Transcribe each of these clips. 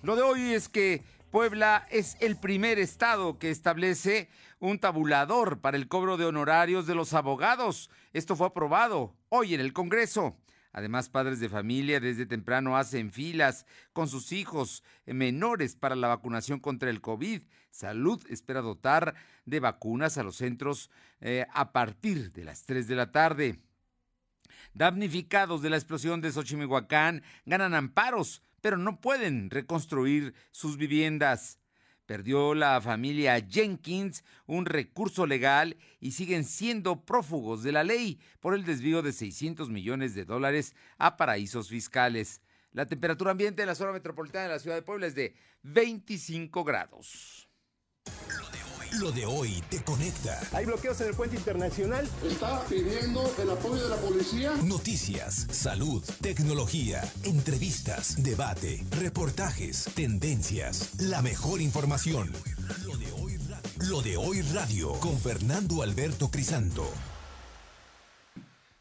Lo de hoy es que Puebla es el primer estado que establece un tabulador para el cobro de honorarios de los abogados. Esto fue aprobado hoy en el Congreso. Además, padres de familia desde temprano hacen filas con sus hijos menores para la vacunación contra el COVID. Salud espera dotar de vacunas a los centros eh, a partir de las 3 de la tarde. Damnificados de la explosión de Xochimihuacán ganan amparos pero no pueden reconstruir sus viviendas. Perdió la familia Jenkins un recurso legal y siguen siendo prófugos de la ley por el desvío de 600 millones de dólares a paraísos fiscales. La temperatura ambiente en la zona metropolitana de la ciudad de Puebla es de 25 grados. Lo de hoy te conecta. Hay bloqueos en el puente internacional. Está pidiendo el apoyo de la policía. Noticias, salud, tecnología, entrevistas, debate, reportajes, tendencias, la mejor información. Lo de hoy radio, Lo de hoy radio con Fernando Alberto Crisanto.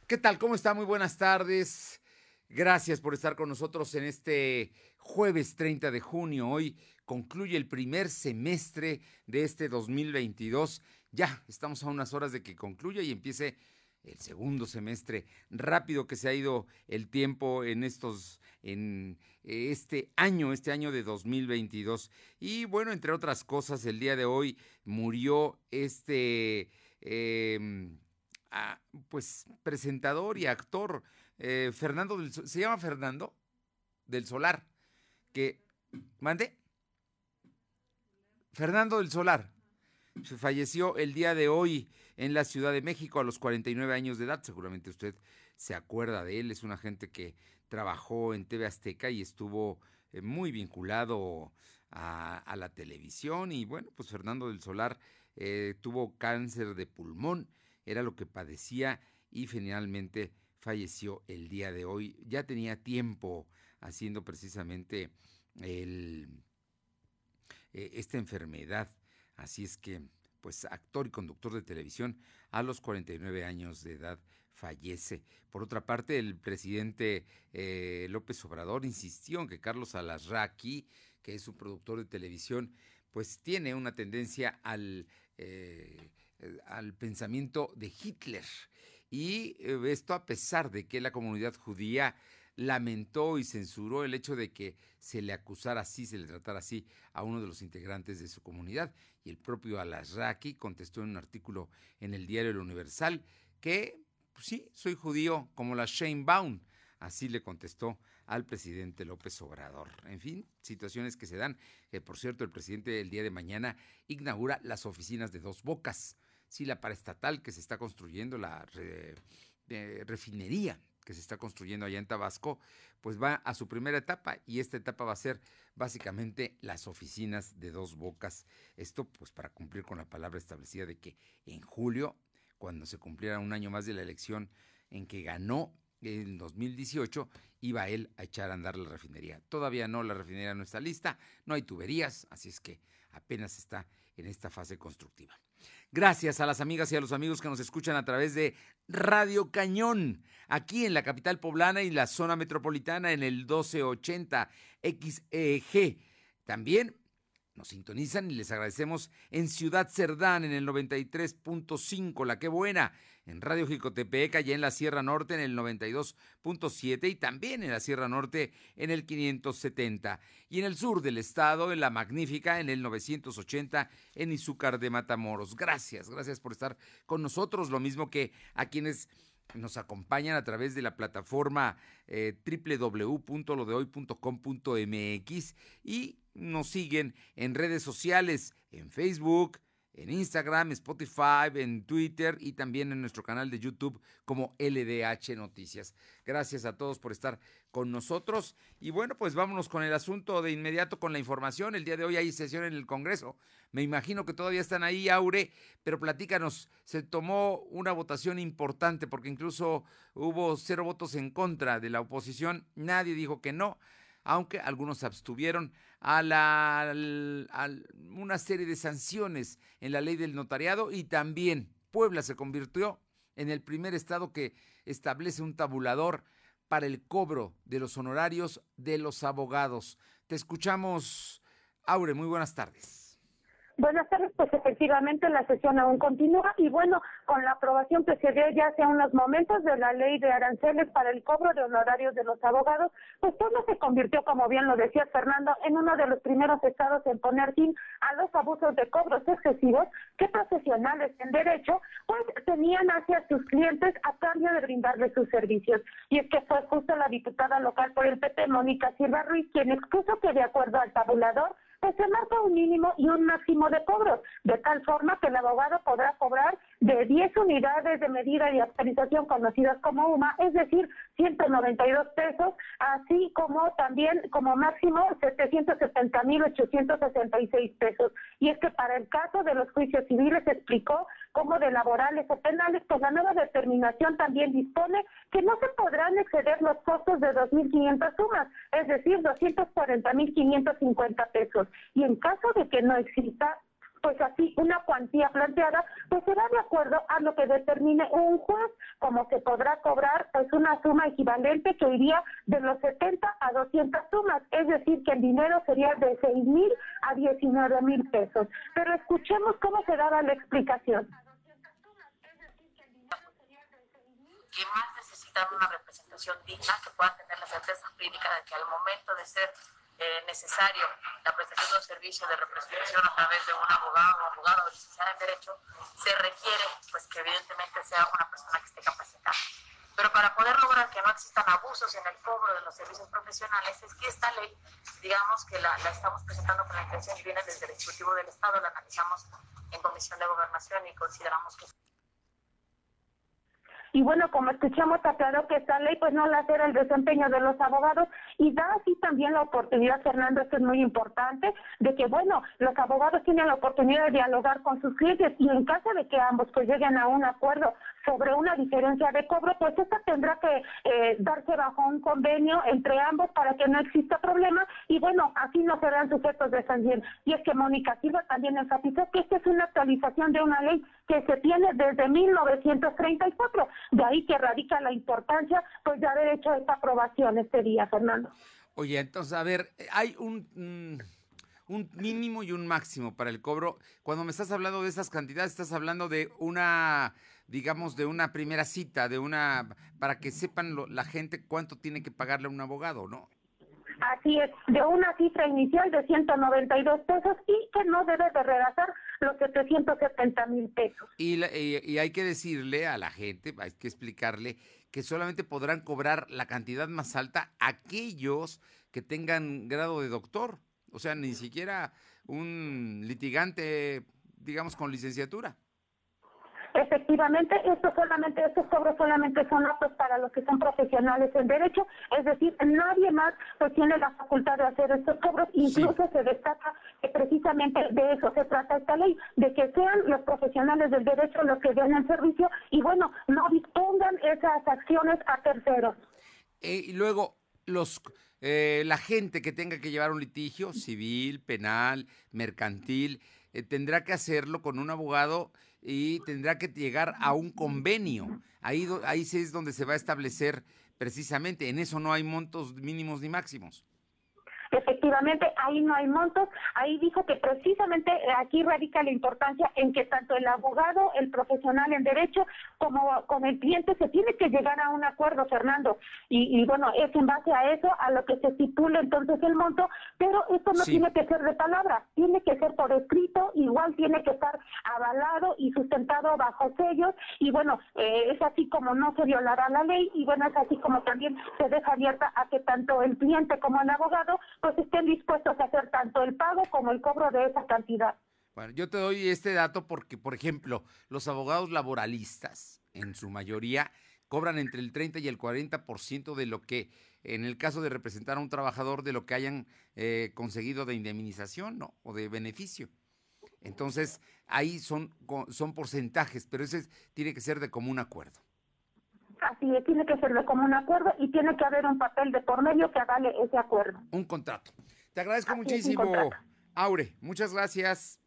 ¿Qué tal? ¿Cómo está? Muy buenas tardes. Gracias por estar con nosotros en este jueves 30 de junio. Hoy concluye el primer semestre de este 2022. Ya estamos a unas horas de que concluya y empiece el segundo semestre. Rápido que se ha ido el tiempo en estos, en este año, este año de 2022. Y bueno, entre otras cosas, el día de hoy murió este, em, pues, presentador y actor eh, Fernando del se llama Fernando del Solar, mande Fernando del Solar falleció el día de hoy en la Ciudad de México a los 49 años de edad. Seguramente usted se acuerda de él. Es una gente que trabajó en TV Azteca y estuvo eh, muy vinculado a, la televisión. Y bueno, pues Fernando del Solar eh, tuvo cáncer de pulmón, era lo que padecía y finalmente falleció el día de hoy. Ya tenía tiempo haciendo precisamente el, eh, esta enfermedad. Así es que, pues, actor y conductor de televisión a los 49 años de edad fallece. Por otra parte, el presidente eh, López Obrador insistió en que Carlos Alasraqui, que es un productor de televisión, pues tiene una tendencia al, eh, al pensamiento de Hitler y esto a pesar de que la comunidad judía lamentó y censuró el hecho de que se le acusara así, se le tratara así a uno de los integrantes de su comunidad. Y el propio Alasraki contestó en un artículo en el diario El Universal que, pues sí, soy judío como la Shane Baum. Así le contestó al presidente López Obrador. En fin, situaciones que se dan. Que por cierto, el presidente el día de mañana inaugura las oficinas de dos bocas sí la paraestatal que se está construyendo, la refinería que se está construyendo allá en Tabasco, pues va a su primera etapa y esta etapa va a ser básicamente las oficinas de dos bocas. Esto pues para cumplir con la palabra establecida de que en julio, cuando se cumpliera un año más de la elección en que ganó en 2018 iba él a echar a andar la refinería. Todavía no, la refinería no está lista, no hay tuberías, así es que apenas está en esta fase constructiva. Gracias a las amigas y a los amigos que nos escuchan a través de Radio Cañón, aquí en la capital poblana y la zona metropolitana en el 1280 XEG. También nos sintonizan y les agradecemos en Ciudad Cerdán en el 93.5, La Qué Buena, en Radio Jicotepec, allá en la Sierra Norte en el 92.7 y también en la Sierra Norte en el 570. Y en el sur del estado, en La Magnífica, en el 980 en Izúcar de Matamoros. Gracias, gracias por estar con nosotros, lo mismo que a quienes nos acompañan a través de la plataforma eh, www.lodehoy.com.mx y nos siguen en redes sociales, en Facebook, en Instagram, Spotify, en Twitter y también en nuestro canal de YouTube como LDH Noticias. Gracias a todos por estar con nosotros. Y bueno, pues vámonos con el asunto de inmediato con la información. El día de hoy hay sesión en el Congreso. Me imagino que todavía están ahí, Aure, pero platícanos, se tomó una votación importante porque incluso hubo cero votos en contra de la oposición. Nadie dijo que no aunque algunos abstuvieron a, la, una serie de sanciones en la ley del notariado y también Puebla se convirtió en el primer estado que establece un tabulador para el cobro de los honorarios de los abogados. Te escuchamos, Aure, muy buenas tardes. Buenas tardes, pues efectivamente la sesión aún continúa y bueno, con la aprobación que se dio ya hace unos momentos de la ley de aranceles para el cobro de honorarios de los abogados, pues todo se convirtió, como bien lo decía Fernando, en uno de los primeros estados en poner fin a los abusos de cobros excesivos que profesionales en derecho pues tenían hacia sus clientes a cambio de brindarles sus servicios. Y es que fue justo la diputada local por el PP, Mónica Silva Ruiz, quien expuso que de acuerdo al tabulador, pues se marca un mínimo y un máximo de cobros, de tal forma que el abogado podrá cobrar de 10 unidades de medida y actualización conocidas como UMA, es decir, 192 pesos, así como también como máximo 770.866 pesos. Y es que para el caso de los juicios civiles explicó como de laborales o penales, pues la nueva determinación también dispone que no se podrán exceder los costos de 2.500 sumas, es decir, 240.550 pesos. Y en caso de que no exista pues así una cuantía planteada, pues será de acuerdo a lo que determine un juez, como se podrá cobrar pues una suma equivalente que iría de los 70 a 200 sumas, es decir, que el dinero sería de 6 mil a 19 mil pesos. Pero escuchemos cómo se daba la explicación. Que más necesitan una representación digna, que puedan tener la certeza jurídica de que al momento de ser eh, necesario la prestación de un servicio de representación a través de un abogado o abogado licenciado en Derecho, se requiere pues que evidentemente sea una persona que esté capacitada. Pero para poder lograr que no existan abusos en el cobro de los servicios profesionales, es que esta ley, digamos que la, la estamos presentando con la intención y viene desde el Ejecutivo del Estado, la analizamos en Comisión de Gobernación y consideramos que y bueno, como escuchamos, aclaró que esta ley pues no la altera el desempeño de los abogados. Y da así también la oportunidad, Fernando, esto es muy importante, de que bueno, los abogados tienen la oportunidad de dialogar con sus clientes. Y en caso de que ambos pues lleguen a un acuerdo sobre una diferencia de cobro, pues esta tendrá que eh, darse bajo un convenio entre ambos para que no exista problema y bueno, así no serán sujetos de sanción. Y es que Mónica Silva también enfatizó que esta es una actualización de una ley que se tiene desde 1934 de ahí que radica la importancia pues de haber hecho esta aprobación este día, Fernando. Oye, entonces, a ver, hay un, mm, un mínimo y un máximo para el cobro. Cuando me estás hablando de esas cantidades, estás hablando de una, digamos, de una primera cita, de una, para que sepan la gente cuánto tiene que pagarle a un abogado, ¿no? Así es, de una cifra inicial de 192 pesos y que no debe de rebasar los 770 mil pesos. Y, y, hay que decirle a la gente, hay que explicarle que solamente podrán cobrar la cantidad más alta aquellos que tengan grado de doctor, o sea, ni siquiera un litigante, digamos, con licenciatura. Efectivamente, esto solamente, estos cobros solamente son aptos para los que son profesionales en derecho, es decir, nadie más pues tiene la facultad de hacer estos cobros, incluso se destaca que precisamente de eso se trata esta ley, de que sean los profesionales del derecho los que den el servicio y bueno, no dispongan esas acciones a terceros. Eh, y luego, los eh, la gente que tenga que llevar un litigio civil, penal, mercantil, eh, tendrá que hacerlo con un abogado y tendrá que llegar a un convenio. Ahí, ahí es donde se va a establecer precisamente. En eso no hay montos mínimos ni máximos. Efectivamente, ahí no hay montos. Ahí dijo que precisamente aquí radica la importancia en que tanto el abogado, el profesional en derecho, como con el cliente se tiene que llegar a un acuerdo, Fernando. Y, bueno, es en base a eso, a lo que se estipula entonces el monto, pero esto no tiene que ser de palabra, tiene que ser por escrito, igual tiene que estar avalado y sustentado bajo sellos. Y bueno, eh, es así como no se violará la ley y bueno, es así como también se deja abierta a que tanto el cliente como el abogado pues estén dispuestos a hacer tanto el pago como el cobro de esa cantidad. Bueno, yo te doy este dato porque, por ejemplo, los abogados laboralistas, en su mayoría, cobran entre el 30 y el 40% de lo que, en el caso de representar a un trabajador, de lo que hayan eh, conseguido de indemnización o de beneficio. Entonces, ahí son, son porcentajes, pero ese tiene que ser de común acuerdo. Así es, tiene que ser de común acuerdo y tiene que haber un papel de por medio que avale ese acuerdo. Un contrato. Te agradezco muchísimo, Aure. Muchas gracias.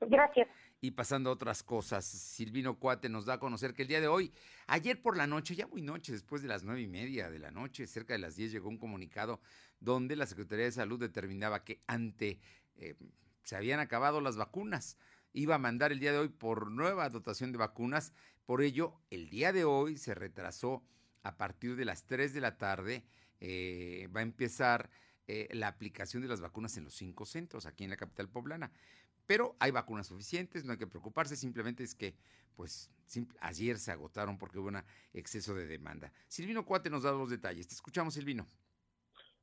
Gracias. Y pasando a otras cosas, Silvino Cuate nos da a conocer que el día de hoy, ayer por la noche, ya muy noche, después de las nueve y media de la noche, cerca de las diez, llegó un comunicado donde la Secretaría de Salud determinaba que ante eh, se habían acabado las vacunas, iba a mandar el día de hoy por nueva dotación de vacunas, por ello el día de hoy se retrasó a partir de las 3 de la tarde, eh, va a empezar eh, la aplicación de las vacunas en los cinco centros aquí en la capital poblana. Pero hay vacunas suficientes, no hay que preocuparse, simplemente es que, pues, ayer se agotaron porque hubo un exceso de demanda. Silvino Cuate nos da los detalles. Te escuchamos, Silvino.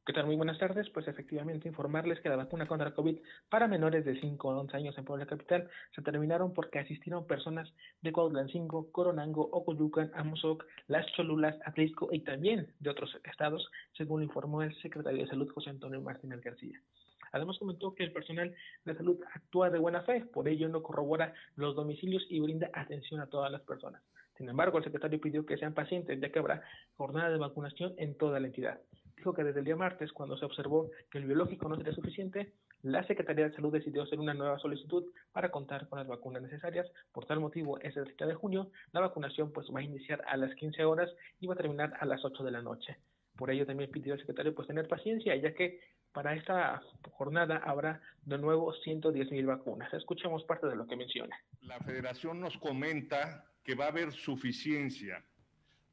¿Qué tal? Muy buenas tardes. Pues efectivamente informarles que la vacuna contra COVID para menores de 5 a 11 años en Puebla Capital se terminaron porque asistieron personas de Cuautlancingo, Coronango, Ocoyucan, Amozoc, Las Cholulas, Atlisco y también de otros estados, según informó el secretario de Salud José Antonio Martínez García. Además comentó que el personal de salud actúa de buena fe, por ello no corrobora los domicilios y brinda atención a todas las personas. Sin embargo, el secretario pidió que sean pacientes, ya que habrá jornada de vacunación en toda la entidad. Dijo que desde el día martes, cuando se observó que el biológico no sería suficiente, la Secretaría de Salud decidió hacer una nueva solicitud para contar con las vacunas necesarias. Por tal motivo, ese 30 de junio, la vacunación pues va a iniciar a las 15 horas y va a terminar a las 8 de la noche. Por ello también pidió al secretario pues tener paciencia, ya que para esta jornada habrá de nuevo 110 mil vacunas. Escuchemos parte de lo que menciona. La federación nos comenta que va a haber suficiencia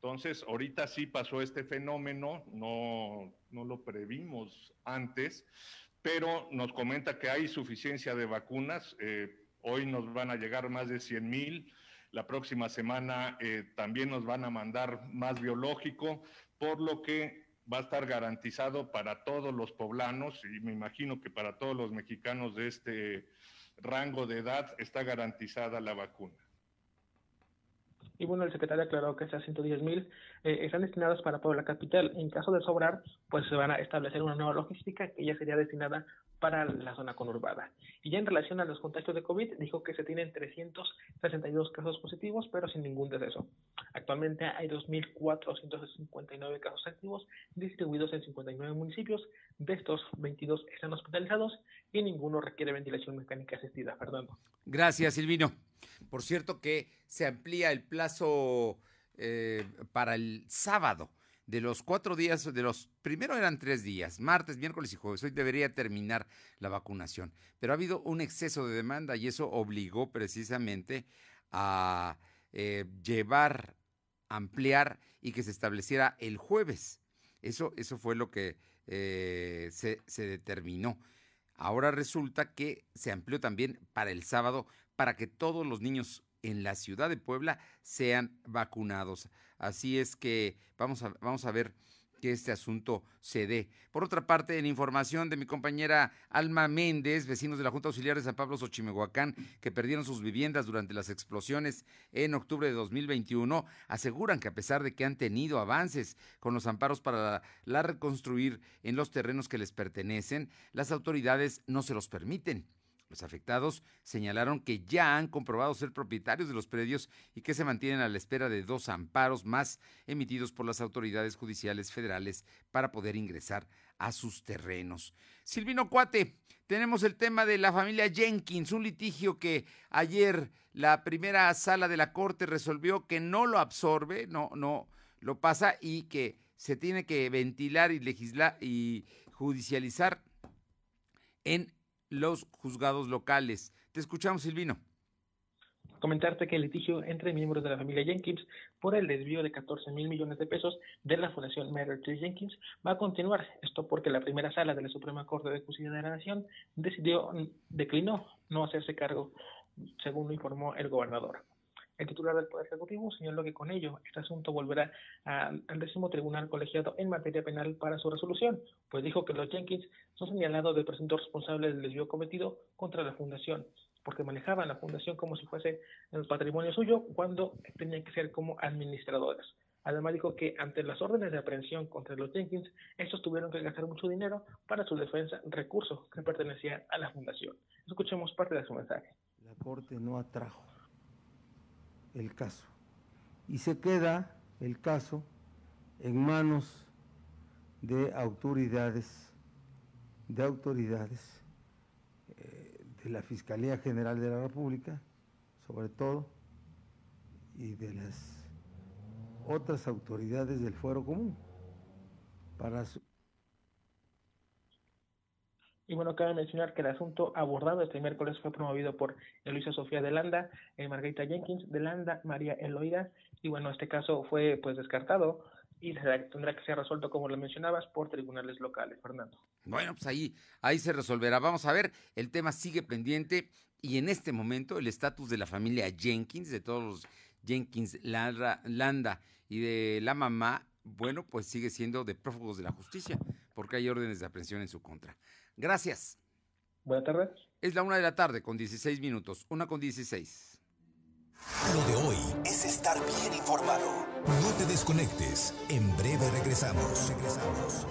entonces, ahorita sí pasó este fenómeno, no, no lo previmos antes, pero nos comenta que hay suficiencia de vacunas. Eh, hoy nos van a llegar más de 100 mil. La próxima semana eh, también nos van a mandar más biológico, por lo que va a estar garantizado para todos los poblanos y me imagino que para todos los mexicanos de este rango de edad está garantizada la vacuna. Y bueno, el secretario aclaró que esas 110 mil eh, están destinadas para Puebla Capital. En caso de sobrar, pues se van a establecer una nueva logística que ya sería destinada para la zona conurbada. Y ya en relación a los contagios de COVID, dijo que se tienen 362 casos positivos, pero sin ningún deceso. Actualmente hay 2.459 casos activos distribuidos en 59 municipios. De estos, 22 están hospitalizados y ninguno requiere ventilación mecánica asistida. Fernando. Gracias, Silvino. Por cierto que se amplía el plazo eh, para el sábado de los cuatro días, de los, primero eran tres días, martes, miércoles y jueves, hoy debería terminar la vacunación, pero ha habido un exceso de demanda y eso obligó precisamente a eh, llevar, ampliar y que se estableciera el jueves. Eso, eso fue lo que eh, se, se determinó. Ahora resulta que se amplió también para el sábado para que todos los niños en la ciudad de Puebla sean vacunados. Así es que vamos a, vamos a ver que este asunto se dé. Por otra parte, en información de mi compañera Alma Méndez, vecinos de la Junta Auxiliar de San Pablo Xochimehuacán, que perdieron sus viviendas durante las explosiones en octubre de 2021, aseguran que a pesar de que han tenido avances con los amparos para la reconstruir en los terrenos que les pertenecen, las autoridades no se los permiten. Los afectados señalaron que ya han comprobado ser propietarios de los predios y que se mantienen a la espera de dos amparos más emitidos por las autoridades judiciales federales para poder ingresar a sus terrenos. Silvino Cuate, tenemos el tema de la familia Jenkins, un litigio que ayer la primera sala de la Corte resolvió que no lo absorbe, no, no lo pasa y que se tiene que ventilar y legislar y judicializar en los juzgados locales. Te escuchamos, Silvino. Comentarte que el litigio entre miembros de la familia Jenkins por el desvío de 14 mil millones de pesos de la Fundación Mary Jenkins va a continuar. Esto porque la primera sala de la Suprema Corte de Justicia de la Nación decidió, declinó no hacerse cargo, según lo informó el gobernador. El titular del Poder Ejecutivo señaló que con ello este asunto volverá al décimo tribunal colegiado en materia penal para su resolución, pues dijo que los Jenkins son señalados de presuntos responsables del desvío cometido contra la fundación, porque manejaban la fundación como si fuese el patrimonio suyo cuando tenían que ser como administradores. Además dijo que ante las órdenes de aprehensión contra los Jenkins, estos tuvieron que gastar mucho dinero para su defensa, recurso que pertenecía a la fundación. Escuchemos parte de su mensaje. La Corte no atrajo el caso. Y se queda el caso en manos de autoridades, de autoridades eh, de la Fiscalía General de la República, sobre todo, y de las otras autoridades del fuero común para Y bueno, cabe mencionar que el asunto abordado este miércoles fue promovido por Luisa Sofía de Landa, eh, Margarita Jenkins de Landa, María Eloida, y bueno, este caso fue pues descartado y tendrá que ser resuelto, como lo mencionabas, por tribunales locales, Fernando. Bueno, pues ahí, ahí se resolverá. Vamos a ver, el tema sigue pendiente y en este momento el estatus de la familia Jenkins, de todos los Jenkins, Landa y de la mamá, bueno, pues sigue siendo de prófugos de la justicia, porque hay órdenes de aprehensión en su contra. Gracias. Buenas tardes. Es la una de la tarde con 16 minutos. Una con 16. Lo de hoy es estar bien informado. No te desconectes. En breve regresamos. Regresamos.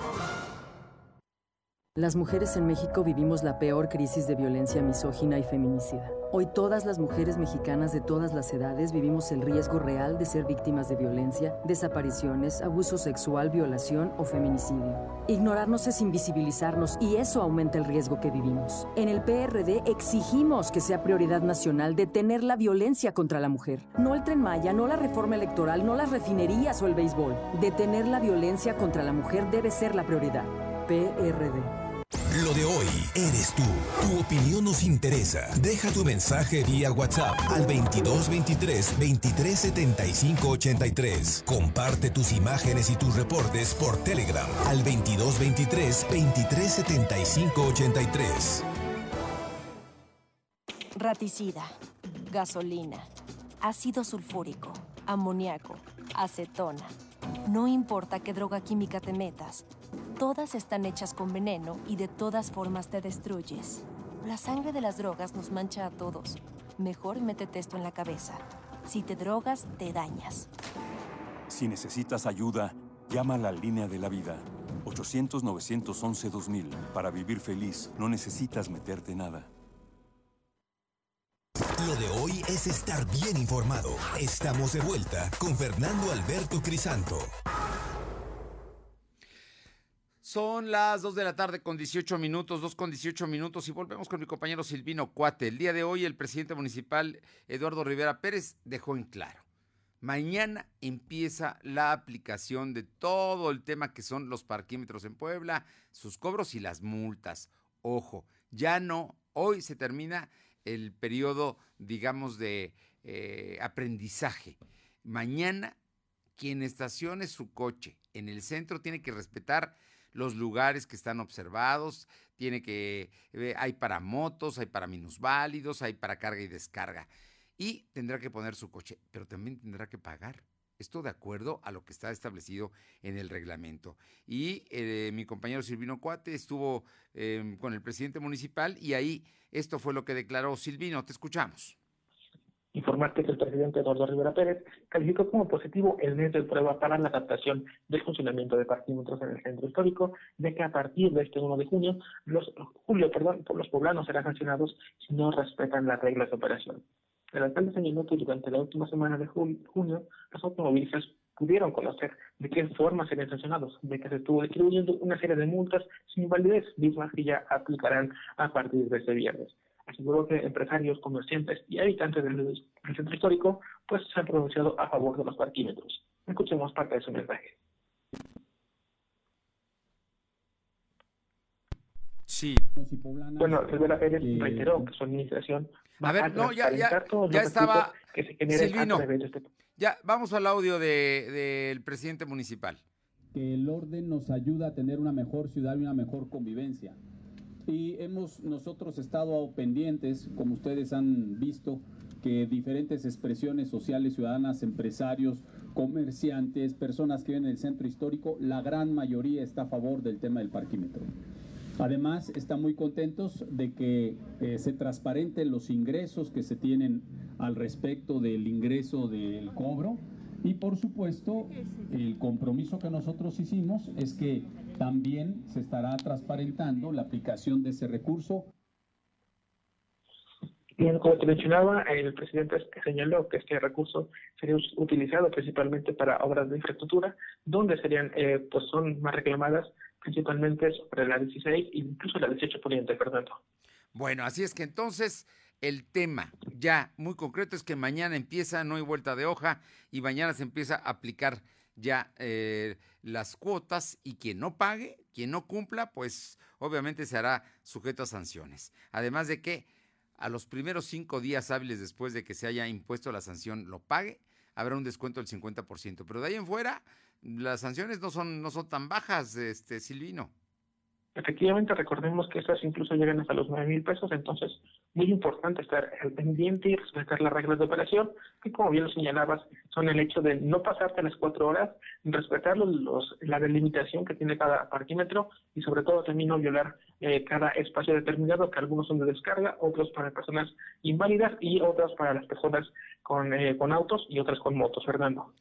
Las mujeres en México vivimos la peor crisis de violencia misógina y feminicida. Hoy todas las mujeres mexicanas de todas las edades vivimos el riesgo real de ser víctimas de violencia, desapariciones, abuso sexual, violación o feminicidio. Ignorarnos es invisibilizarnos y eso aumenta el riesgo que vivimos. En el PRD exigimos que sea prioridad nacional detener la violencia contra la mujer. No el tren Maya, no la reforma electoral, no las refinerías o el béisbol. Detener la violencia contra la mujer debe ser la prioridad. PRD. Lo de hoy eres tú. Tu opinión nos interesa. Deja tu mensaje vía WhatsApp al 2223 2375 83. Comparte tus imágenes y tus reportes por Telegram al 2223 2375 83. Raticida, gasolina, ácido sulfúrico, amoníaco, acetona. No importa qué droga química te metas Todas están hechas con veneno y de todas formas te destruyes. La sangre de las drogas nos mancha a todos. Mejor métete esto en la cabeza. Si te drogas, te dañas. Si necesitas ayuda, llama a la línea de la vida. 800-911-2000. Para vivir feliz, no necesitas meterte nada. Lo de hoy es estar bien informado. Estamos de vuelta con Fernando Alberto Crisanto. Son las 2 de la tarde con 18 minutos, 2 con 18 minutos y volvemos con mi compañero Silvino Cuate. El día de hoy el presidente municipal Eduardo Rivera Pérez dejó en claro, mañana empieza la aplicación de todo el tema que son los parquímetros en Puebla, sus cobros y las multas. Ojo, ya no, hoy se termina el periodo, digamos, de eh, aprendizaje. Mañana, quien estacione su coche en el centro tiene que respetar los lugares que están observados, tiene que, eh, hay para motos, hay para minusválidos, hay para carga y descarga. Y tendrá que poner su coche, pero también tendrá que pagar. Esto de acuerdo a lo que está establecido en el reglamento. Y eh, mi compañero Silvino Cuate estuvo em, con el presidente municipal y ahí esto fue lo que declaró Silvino. Te escuchamos informarte que el presidente Eduardo Rivera Pérez calificó como positivo el mes de prueba para la adaptación del funcionamiento de parquímetros en el centro histórico, de que a partir de este 1 de junio, los, julio, perdón, los poblanos serán sancionados si no respetan las reglas de operación. El alcalde señaló que durante la última semana de junio, los automovilistas pudieron conocer de qué forma serían sancionados, de que se estuvo distribuyendo una serie de multas sin validez, mismas que ya aplicarán a partir de este viernes aseguró que empresarios, comerciantes y habitantes del, centro histórico pues se han pronunciado a favor de los parquímetros. Escuchemos parte de su mensaje. Sí. Bueno, Rivera Pérez reiteró que su administración a ver, no, ya, ya, ya estaba que se Silvino, este... ya vamos al audio del de, presidente municipal. Que el orden nos ayuda a tener una mejor ciudad y una mejor convivencia y hemos nosotros estado pendientes, como ustedes han visto, que diferentes expresiones sociales, ciudadanas, empresarios, comerciantes, personas que viven en el centro histórico, la gran mayoría está a favor del tema del parquímetro. Además, están muy contentos de que eh, se transparenten los ingresos que se tienen al respecto del ingreso del cobro y por supuesto, el compromiso que nosotros hicimos es que también se estará transparentando la aplicación de ese recurso. Bien, como te mencionaba, el presidente señaló que este recurso sería utilizado principalmente para obras de infraestructura, donde serían, eh, pues son más reclamadas principalmente sobre la 16 e incluso la 18 poniente, Fernando. Bueno, así es que entonces el tema ya muy concreto es que mañana empieza, no hay vuelta de hoja, y mañana se empieza a aplicar ya eh, las cuotas y quien no pague, quien no cumpla, pues obviamente se hará sujeto a sanciones. Además de que a los primeros cinco días hábiles después de que se haya impuesto la sanción lo pague, habrá un descuento del 50%. Pero de ahí en fuera, las sanciones no son, no son tan bajas, este Silvino. Efectivamente, recordemos que estas incluso llegan hasta los nueve mil pesos, entonces muy importante estar pendiente y respetar las reglas de operación, que como bien lo señalabas, son el hecho de no pasarte las cuatro horas, respetar los, la delimitación que tiene cada parquímetro y sobre todo también no violar eh, cada espacio determinado, que algunos son de descarga, otros para personas inválidas y otras para las personas con, eh, con autos y otras con motos, Fernando.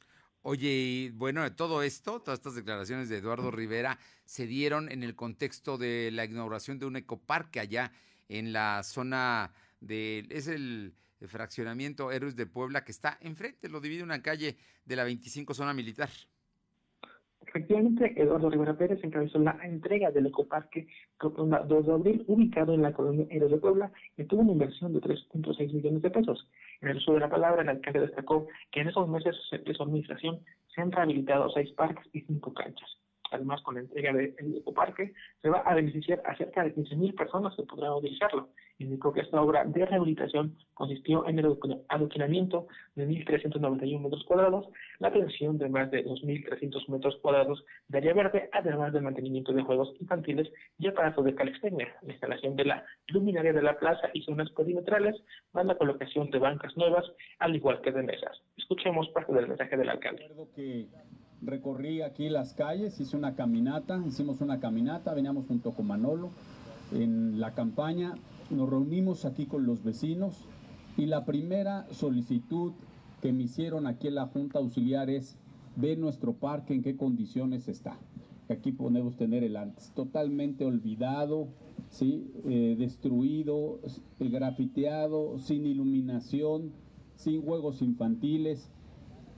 Oye, bueno, todo esto, todas estas declaraciones de Eduardo Rivera se dieron en el contexto de la inauguración de un ecoparque allá en la zona de, es el fraccionamiento Héroes de Puebla que está enfrente, lo divide una calle de la 25 zona militar. Efectivamente, Eduardo Rivera Pérez encabezó la entrega del ecoparque 2 de abril, ubicado en la colonia Héroes de Puebla, que tuvo una inversión de 3.6 millones de pesos. En el uso de la palabra, el alcalde destacó que en esos meses de su administración se han rehabilitado seis parques y cinco canchas. Además, con la entrega del ecoparque, se va a beneficiar a cerca de 15.000 personas que podrán utilizarlo. Indicó que esta obra de rehabilitación consistió en el adoquinamiento de 1.391 metros cuadrados, la atención de más de 2.300 metros cuadrados de área verde, además del mantenimiento de juegos infantiles y aparatos de calistenia, la instalación de la luminaria de la plaza y zonas perimetrales, más la colocación de bancas nuevas, al igual que de mesas. Escuchemos parte del mensaje del alcalde recorrí aquí las calles, hice una caminata, hicimos una caminata, veníamos junto con Manolo en la campaña, nos reunimos aquí con los vecinos y la primera solicitud que me hicieron aquí en la Junta Auxiliar es ver nuestro parque en qué condiciones está. Aquí podemos tener el antes, totalmente olvidado, ¿sí? Eh, destruido, grafiteado, sin iluminación, sin juegos infantiles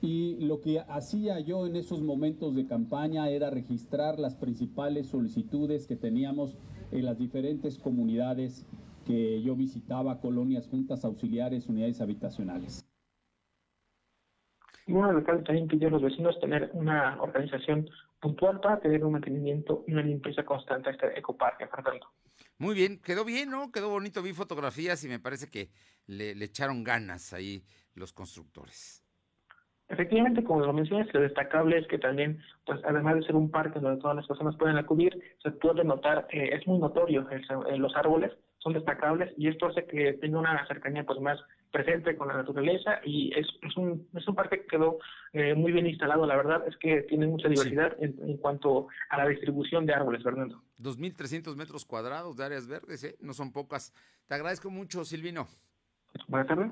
y lo que hacía yo en esos momentos de campaña era registrar las principales solicitudes que teníamos en las diferentes comunidades que yo visitaba, colonias, juntas auxiliares, unidades habitacionales. Bueno, el alcalde también pidió a los vecinos tener una organización puntual para tener un mantenimiento y una limpieza constante a este ecoparque, Fernando. Muy bien, quedó bien, ¿no? Quedó bonito, vi fotografías y me parece que le, le echaron ganas ahí los constructores. Efectivamente, como lo mencionas, lo destacable es que también, pues además de ser un parque donde todas las personas pueden acudir, se puede notar, eh, es muy notorio, eh, los árboles son destacables y esto hace que tenga una cercanía pues más presente con la naturaleza y es, es, un, es un parque que quedó eh, muy bien instalado, la verdad es que tiene mucha diversidad en, en, cuanto a la distribución de árboles, Fernando. 2.300 metros cuadrados de áreas verdes, ¿eh? no son pocas. Te agradezco mucho, Silvino. Buenas tardes.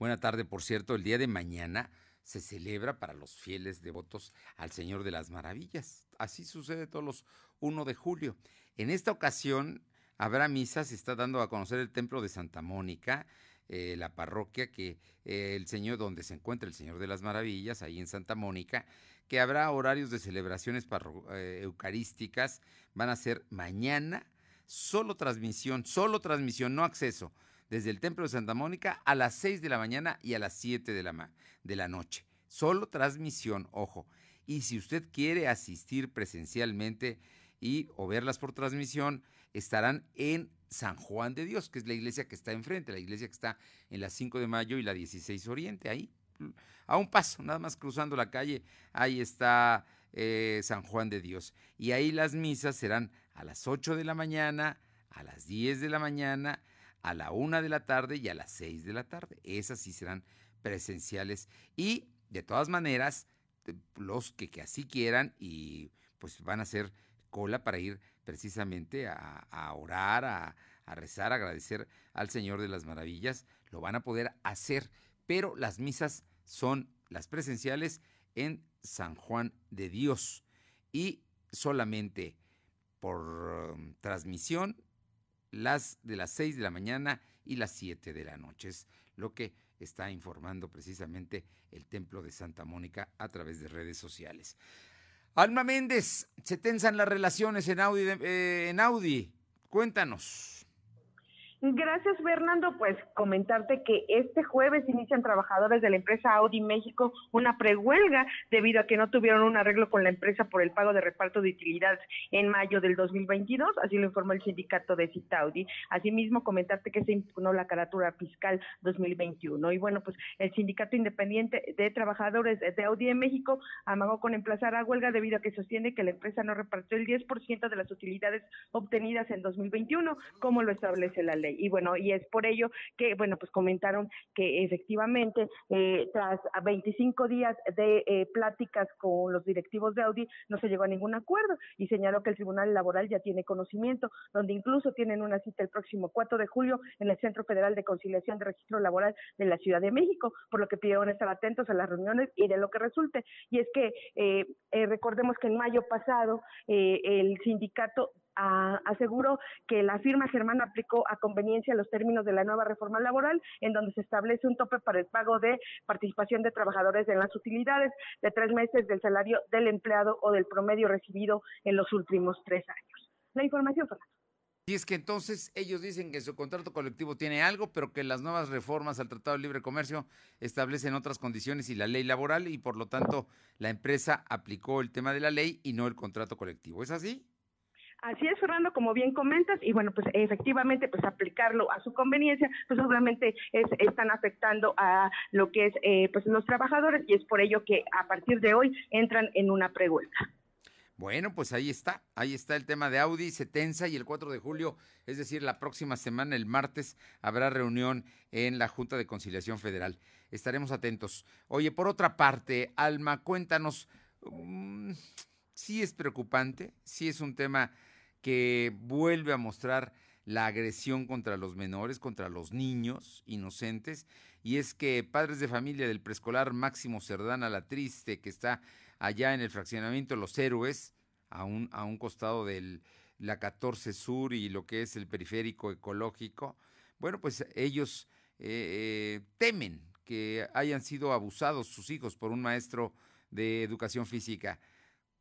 Buena tarde, por cierto, el día de mañana se celebra para los fieles devotos al Señor de las Maravillas. Así sucede todos los 1 de julio. En esta ocasión habrá misa, se está dando a conocer el templo de Santa Mónica, eh, la parroquia que eh, el Señor, donde se encuentra el Señor de las Maravillas, ahí en Santa Mónica, que habrá horarios de celebraciones eh, eucarísticas, van a ser mañana, solo transmisión, solo transmisión, no acceso desde el Templo de Santa Mónica a las 6 de la mañana y a las 7 de la, de la noche. Solo transmisión, ojo. Y si usted quiere asistir presencialmente y o verlas por transmisión, estarán en San Juan de Dios, que es la iglesia que está enfrente, la iglesia que está en la 5 de mayo y la 16 Oriente, ahí a un paso, nada más cruzando la calle, ahí está eh, San Juan de Dios. Y ahí las misas serán a las 8 de la mañana, a las 10 de la mañana a la una de la tarde y a las seis de la tarde. Esas sí serán presenciales. Y de todas maneras, los que, así quieran y pues van a hacer cola para ir precisamente a, orar, a, a, rezar, a agradecer al Señor de las Maravillas, lo van a poder hacer, pero las misas son las presenciales en San Juan de Dios y solamente por um, transmisión las de las 6 de la mañana y las 7 de la noche. Es lo que está informando precisamente el Templo de Santa Mónica a través de redes sociales. Alma Méndez, se tensan las relaciones en Audi. Eh, en Audi. Cuéntanos. Gracias, Fernando. Pues comentarte que este jueves inician trabajadores de la empresa Audi México una prehuelga debido a que no tuvieron un arreglo con la empresa por el pago de reparto de utilidades en mayo del 2022, así lo informó el sindicato de Citaudi. Asimismo, comentarte que se impugnó la caratura fiscal 2021. Y bueno, pues el sindicato independiente de trabajadores de Audi en México amagó con emplazar a huelga debido a que sostiene que la empresa no repartió el 10% de las utilidades obtenidas en 2021, como lo establece la ley y bueno, y es por ello que, bueno, pues comentaron que efectivamente eh, tras 25 días de eh, pláticas con los directivos de Audi no se llegó a ningún acuerdo y señaló que el Tribunal Laboral ya tiene conocimiento, donde incluso tienen una cita el próximo 4 de julio en el Centro Federal de Conciliación de Registro Laboral de la Ciudad de México, por lo que pidieron estar atentos a las reuniones y de lo que resulte. Y es que eh, recordemos que en mayo pasado el sindicato aseguró que la firma germana aplicó a conveniencia los términos de la nueva reforma laboral, en donde se establece un tope para el pago de participación de trabajadores en las utilidades de tres meses del salario del empleado o del promedio recibido en los últimos tres años. La información, Fernando. Y es que entonces ellos dicen que su contrato colectivo tiene algo, pero que las nuevas reformas al Tratado de Libre Comercio establecen otras condiciones y la ley laboral y por lo tanto la empresa aplicó el tema de la ley y no el contrato colectivo. ¿Es así? Así es, Fernando, como bien comentas, y bueno, pues efectivamente, pues aplicarlo a su conveniencia, pues obviamente es, están afectando a lo que es eh, pues los trabajadores y es por ello que a partir de hoy entran en una pregunta. Bueno, pues ahí está, ahí está el tema de Audi, se tensa y el 4 de julio, es decir, la próxima semana, el martes, habrá reunión en la Junta de Conciliación Federal. Estaremos atentos. Oye, por otra parte, Alma, cuéntanos, mm, sí es preocupante, sí es un tema que vuelve a mostrar la agresión contra los menores, contra los niños inocentes, y es que padres de familia del preescolar Máximo Cerdana La Triste, que está allá en el fraccionamiento Los Héroes, a un, a un costado de la 14 Sur y lo que es el periférico ecológico, bueno, pues ellos eh, eh, temen que hayan sido abusados sus hijos por un maestro de educación física.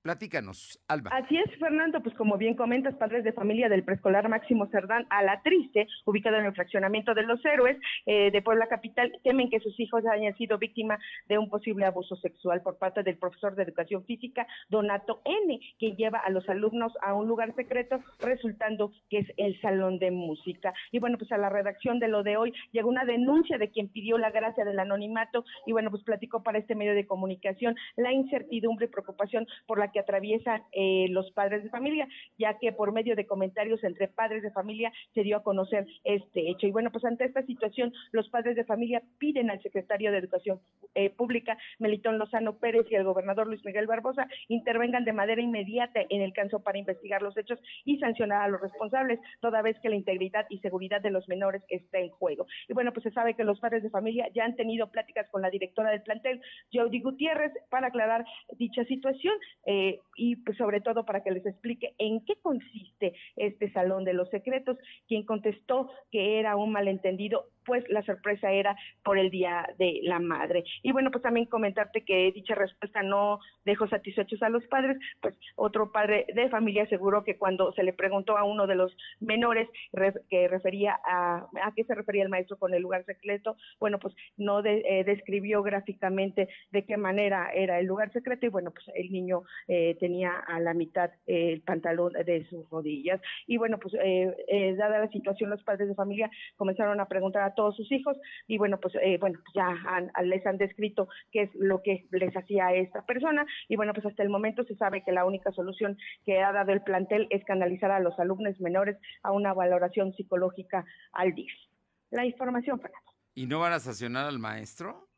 Platícanos, Alba. Así es, Fernando, pues como bien comentas, padres de familia del preescolar Máximo Cerdán a la Triste, ubicado en el fraccionamiento de los héroes eh, de Puebla Capital, temen que sus hijos hayan sido víctimas de un posible abuso sexual por parte del profesor de educación física, Donato N., quien lleva a los alumnos a un lugar secreto, resultando que es el salón de música. Y bueno, pues a la redacción de lo de hoy llegó una denuncia de quien pidió la gracia del anonimato y bueno, pues platicó para este medio de comunicación la incertidumbre y preocupación por la que atraviesan eh, los padres de familia, ya que por medio de comentarios entre padres de familia se dio a conocer este hecho. Y bueno, pues ante esta situación, los padres de familia piden al secretario de Educación eh, Pública, Melitón Lozano Pérez, y al gobernador Luis Miguel Barbosa intervengan de manera inmediata en el caso para investigar los hechos y sancionar a los responsables, toda vez que la integridad y seguridad de los menores está en juego. Y bueno, pues se sabe que los padres de familia ya han tenido pláticas con la directora del plantel, Jody Gutiérrez, para aclarar dicha situación. Eh, y pues sobre todo para que les explique en qué consiste este Salón de los Secretos. Quien contestó que era un malentendido pues la sorpresa era por el Día de la Madre. Y bueno, pues también comentarte que dicha respuesta no dejó satisfechos a los padres, pues otro padre de familia aseguró que cuando se le preguntó a uno de los menores que refería a, a qué se refería el maestro con el lugar secreto, bueno, pues no eh, describió gráficamente de qué manera era el lugar secreto y bueno, pues el niño eh, tenía a la mitad eh, el pantalón de sus rodillas. Y bueno, pues dada la situación, los padres de familia comenzaron a preguntar a todos sus hijos y bueno, pues eh, bueno, ya les han descrito qué es lo que les hacía esta persona y bueno, pues hasta el momento se sabe que la única solución que ha dado el plantel es canalizar a los alumnos menores a una valoración psicológica al DIF. La información, Fernando. ¿Y no van a sancionar al maestro?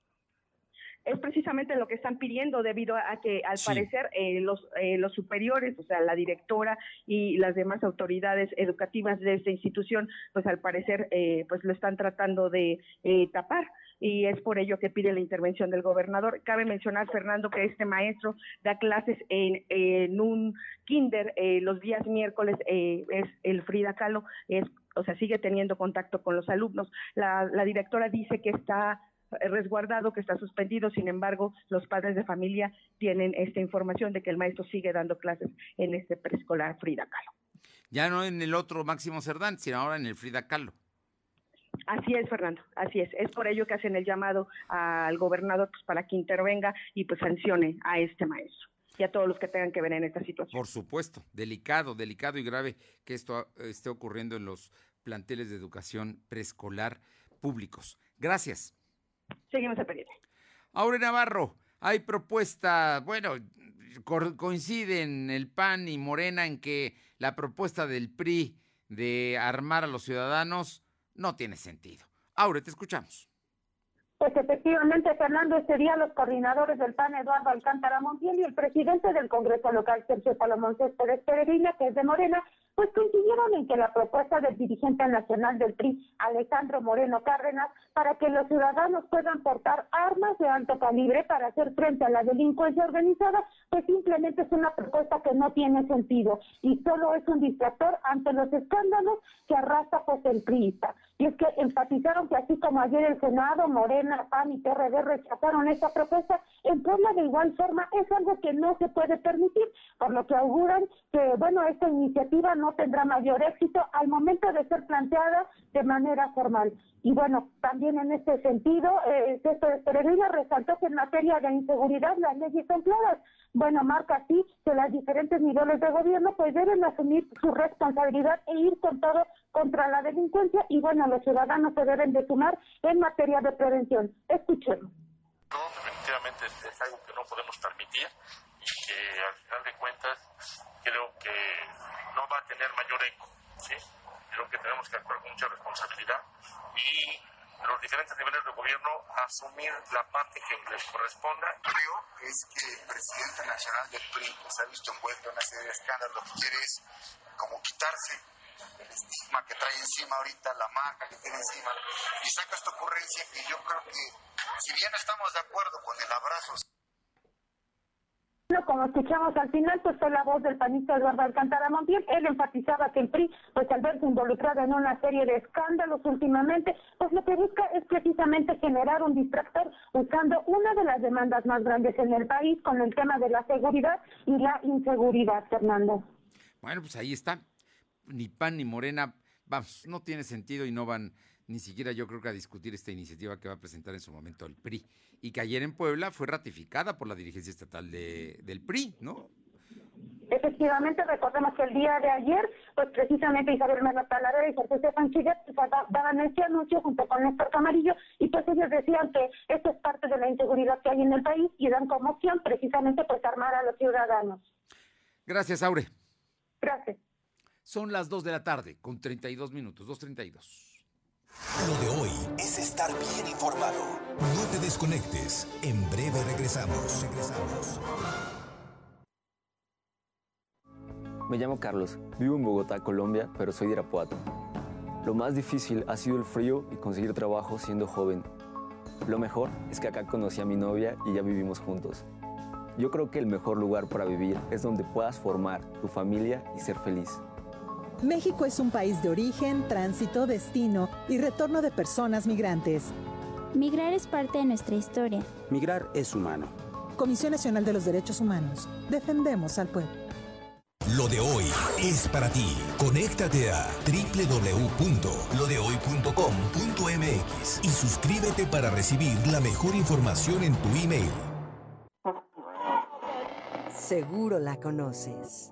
Es precisamente lo que están pidiendo debido a que al parecer eh, los, eh, los superiores, o sea, la directora y las demás autoridades educativas de esta institución, pues al parecer eh, pues lo están tratando de tapar y es por ello que pide la intervención del gobernador. Cabe mencionar, Fernando, que este maestro da clases en, en un kinder los días miércoles, es el Frida Kahlo, es, o sea, sigue teniendo contacto con los alumnos. La, la directora dice que está resguardado, que está suspendido. Sin embargo, los padres de familia tienen esta información de que el maestro sigue dando clases en este preescolar Frida Kahlo. Ya no en el otro Máximo Cerdán, sino ahora en el Frida Kahlo. Así es, Fernando, así es. Es por ello que hacen el llamado al gobernador pues, para que intervenga y pues sancione a este maestro y a todos los que tengan que ver en esta situación. Por supuesto, delicado, delicado y grave que esto esté ocurriendo en los planteles de educación preescolar públicos. Gracias. Seguimos a pedirle. Aure Navarro, hay propuesta, bueno, coinciden el PAN y Morena en que la propuesta del PRI de armar a los ciudadanos no tiene sentido. Aure, te escuchamos. Pues efectivamente, Fernando, este día los coordinadores del PAN, Eduardo Alcántara Montiel, y el presidente del Congreso local, Sergio Salomón Céspedes Peregrina, que es de Morena, pues coincidieron en que la propuesta del dirigente nacional del PRI, Alejandro Moreno Cárdenas, para que los ciudadanos puedan portar armas de alto calibre para hacer frente a la delincuencia organizada, pues simplemente es una propuesta que no tiene sentido y solo es un distractor ante los escándalos que arrastra pues el PRIista. Y es que enfatizaron que así como ayer el Senado, Morena, PAN y PRD rechazaron esta propuesta, en Puebla de igual forma es algo que no se puede permitir, por lo que auguran que, bueno, esta iniciativa no tendrá mayor éxito al momento de ser planteada de manera formal. Y bueno, también en este sentido, eh, de Peregrino resaltó que en materia de inseguridad las leyes son claras. Bueno, marca así que los diferentes niveles de gobierno pues deben asumir su responsabilidad e ir con todo contra la delincuencia y bueno, los ciudadanos se deben de sumar en materia de prevención. Escuchemos. No, definitivamente es algo que no podemos permitir y que al final de cuentas creo que no va a tener mayor eco. ¿sí? Creo que tenemos que actuar con mucha responsabilidad y los diferentes niveles de gobierno asumir la parte que les corresponda. Creo es que el presidente nacional del PRI que se ha visto envuelto en una serie de escándalos, lo que quiere es como quitarse el estigma que trae encima ahorita, la marca que tiene encima, y saca esta ocurrencia que yo creo que, si bien estamos de acuerdo con el abrazo, como escuchamos al final, pues fue la voz del panista Eduardo Alcántara Montiel. Él enfatizaba que el PRI, pues al verse involucrado en una serie de escándalos últimamente, pues lo que busca es precisamente generar un distractor usando una de las demandas más grandes en el país con el tema de la seguridad y la inseguridad, Fernando. Bueno, pues ahí está. Ni PAN ni Morena, vamos, no tiene sentido y no van ni siquiera yo creo que a discutir esta iniciativa que va a presentar en su momento el PRI y que ayer en Puebla fue ratificada por la dirigencia estatal de, del PRI, ¿no? Efectivamente, recordemos que el día de ayer, pues precisamente Isabel Mena Talavera y José Estefan Chillet pues, daban este anuncio junto con Néstor Camarillo y pues ellos decían que esto es parte de la inseguridad que hay en el país y dan como opción precisamente pues armar a los ciudadanos. Gracias, Aure. Gracias. Son las 2 de la tarde con 32 minutos, 2.32. Lo de hoy es estar bien informado. No te desconectes. En breve regresamos. Regresamos. Me llamo Carlos. Vivo en Bogotá, Colombia, pero soy de Irapuato. Lo más difícil ha sido el frío y conseguir trabajo siendo joven. Lo mejor es que acá conocí a mi novia y ya vivimos juntos. Yo creo que el mejor lugar para vivir es donde puedas formar tu familia y ser feliz. México es un país de origen, tránsito, destino y retorno de personas migrantes. Migrar es parte de nuestra historia. Migrar es humano. Comisión Nacional de los Derechos Humanos. Defendemos al pueblo. Lo de hoy es para ti. Conéctate a www.lodehoy.com.mx y suscríbete para recibir la mejor información en tu email. Seguro la conoces.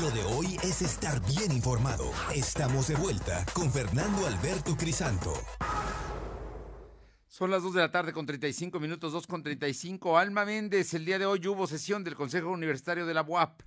Lo de hoy es estar bien informado. Estamos de vuelta con Fernando Alberto Crisanto. Son las 2 de la tarde con 35 minutos, 2 con 35. Alma Méndez, el día de hoy hubo sesión del Consejo Universitario de la UAP.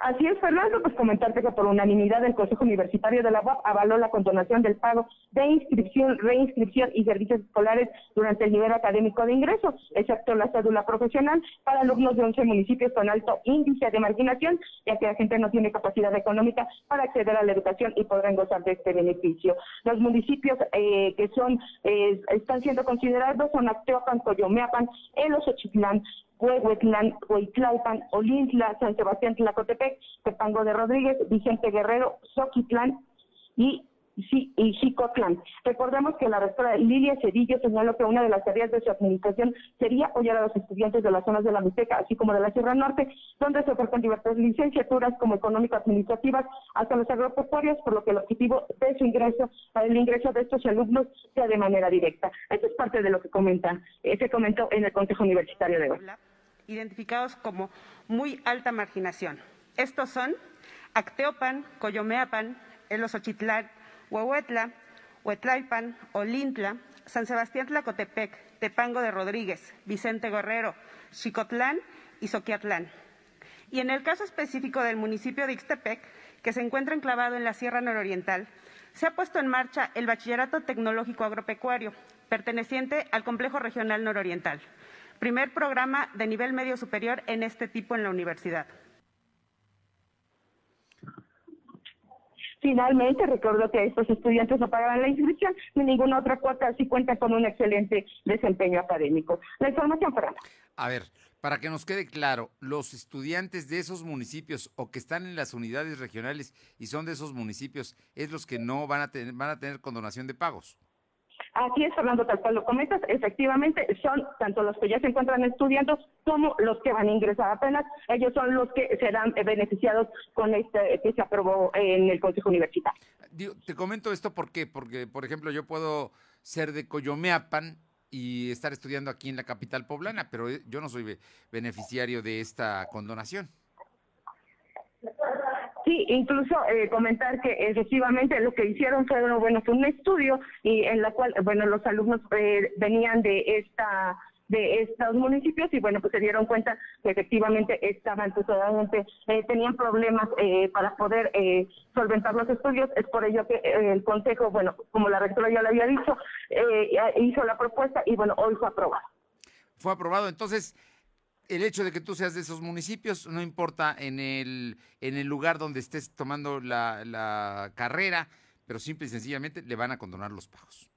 Así es, Fernando, pues comentarte que por unanimidad el Consejo Universitario de la UAP avaló la condonación del pago de inscripción, reinscripción y servicios escolares durante el nivel académico de ingreso, excepto la cédula profesional para alumnos de 11 municipios con alto índice de marginación, ya que la gente no tiene capacidad económica para acceder a la educación y podrán gozar de este beneficio. Los municipios eh, que son eh, están siendo considerados son Acteopan, Coyomeapan, Elos Ochitlán, Huehuetlán, Huitlalpan, Olintla, San Sebastián Tlacotepec, Tepango de Rodríguez, Vicente Guerrero, Soquitlán y y Chicotlán. Recordemos que la rectora Lilia Cedillo señaló que una de las tareas de su administración sería apoyar a los estudiantes de las zonas de la Mixteca, así como de la Sierra Norte, donde se ofertan diversas licenciaturas como económico-administrativas hasta los agropecuarios, por lo que el objetivo de su ingreso, el ingreso de estos alumnos sea de manera directa. Esto es parte de lo que comenta, eh, se comentó en el Consejo Universitario de hoy. Identificados como muy alta marginación. Estos son Acteopan, Coyomeapan, Elosochitlán, Huehuetla, Huetlaipan, Olintla, San Sebastián Tlacotepec, Tepango de Rodríguez, Vicente Guerrero, Chicotlán y Soquiatlán. Y en el caso específico del municipio de Ixtepec, que se encuentra enclavado en la Sierra Nororiental, se ha puesto en marcha el Bachillerato Tecnológico Agropecuario, perteneciente al Complejo Regional Nororiental, primer programa de nivel medio superior en este tipo en la universidad. Finalmente, recuerdo que estos estudiantes no pagarán la inscripción ni ninguna otra cuota, así cuenta con un excelente desempeño académico. La información, Fernanda. A ver, para que nos quede claro, los estudiantes de esos municipios o que están en las unidades regionales y son de esos municipios, es los que no van a tener, van a tener condonación de pagos. Así es, Fernando, tal cual lo comentas, efectivamente son tanto los que ya se encuentran estudiando como los que van a ingresar apenas. Ellos son los que serán beneficiados con este que se aprobó en el Consejo Universitario. te comento esto porque, porque, por ejemplo, yo puedo ser de Coyomeapan y estar estudiando aquí en la capital poblana, pero yo no soy beneficiario de esta condonación. Sí, incluso eh, comentar que efectivamente lo que hicieron fue, bueno, fue un estudio y en la cual, bueno, los alumnos eh, venían de esta de estos municipios y bueno pues se dieron cuenta que efectivamente estaban totalmente eh, tenían problemas eh, para poder eh, solventar los estudios. Es por ello que el consejo bueno como la rectora ya le había dicho hizo la propuesta y bueno hoy fue aprobado. Fue aprobado. Entonces el hecho de que tú seas de esos municipios no importa en el, en el lugar donde estés tomando la, la carrera, pero simple y sencillamente le van a condonar los pagos.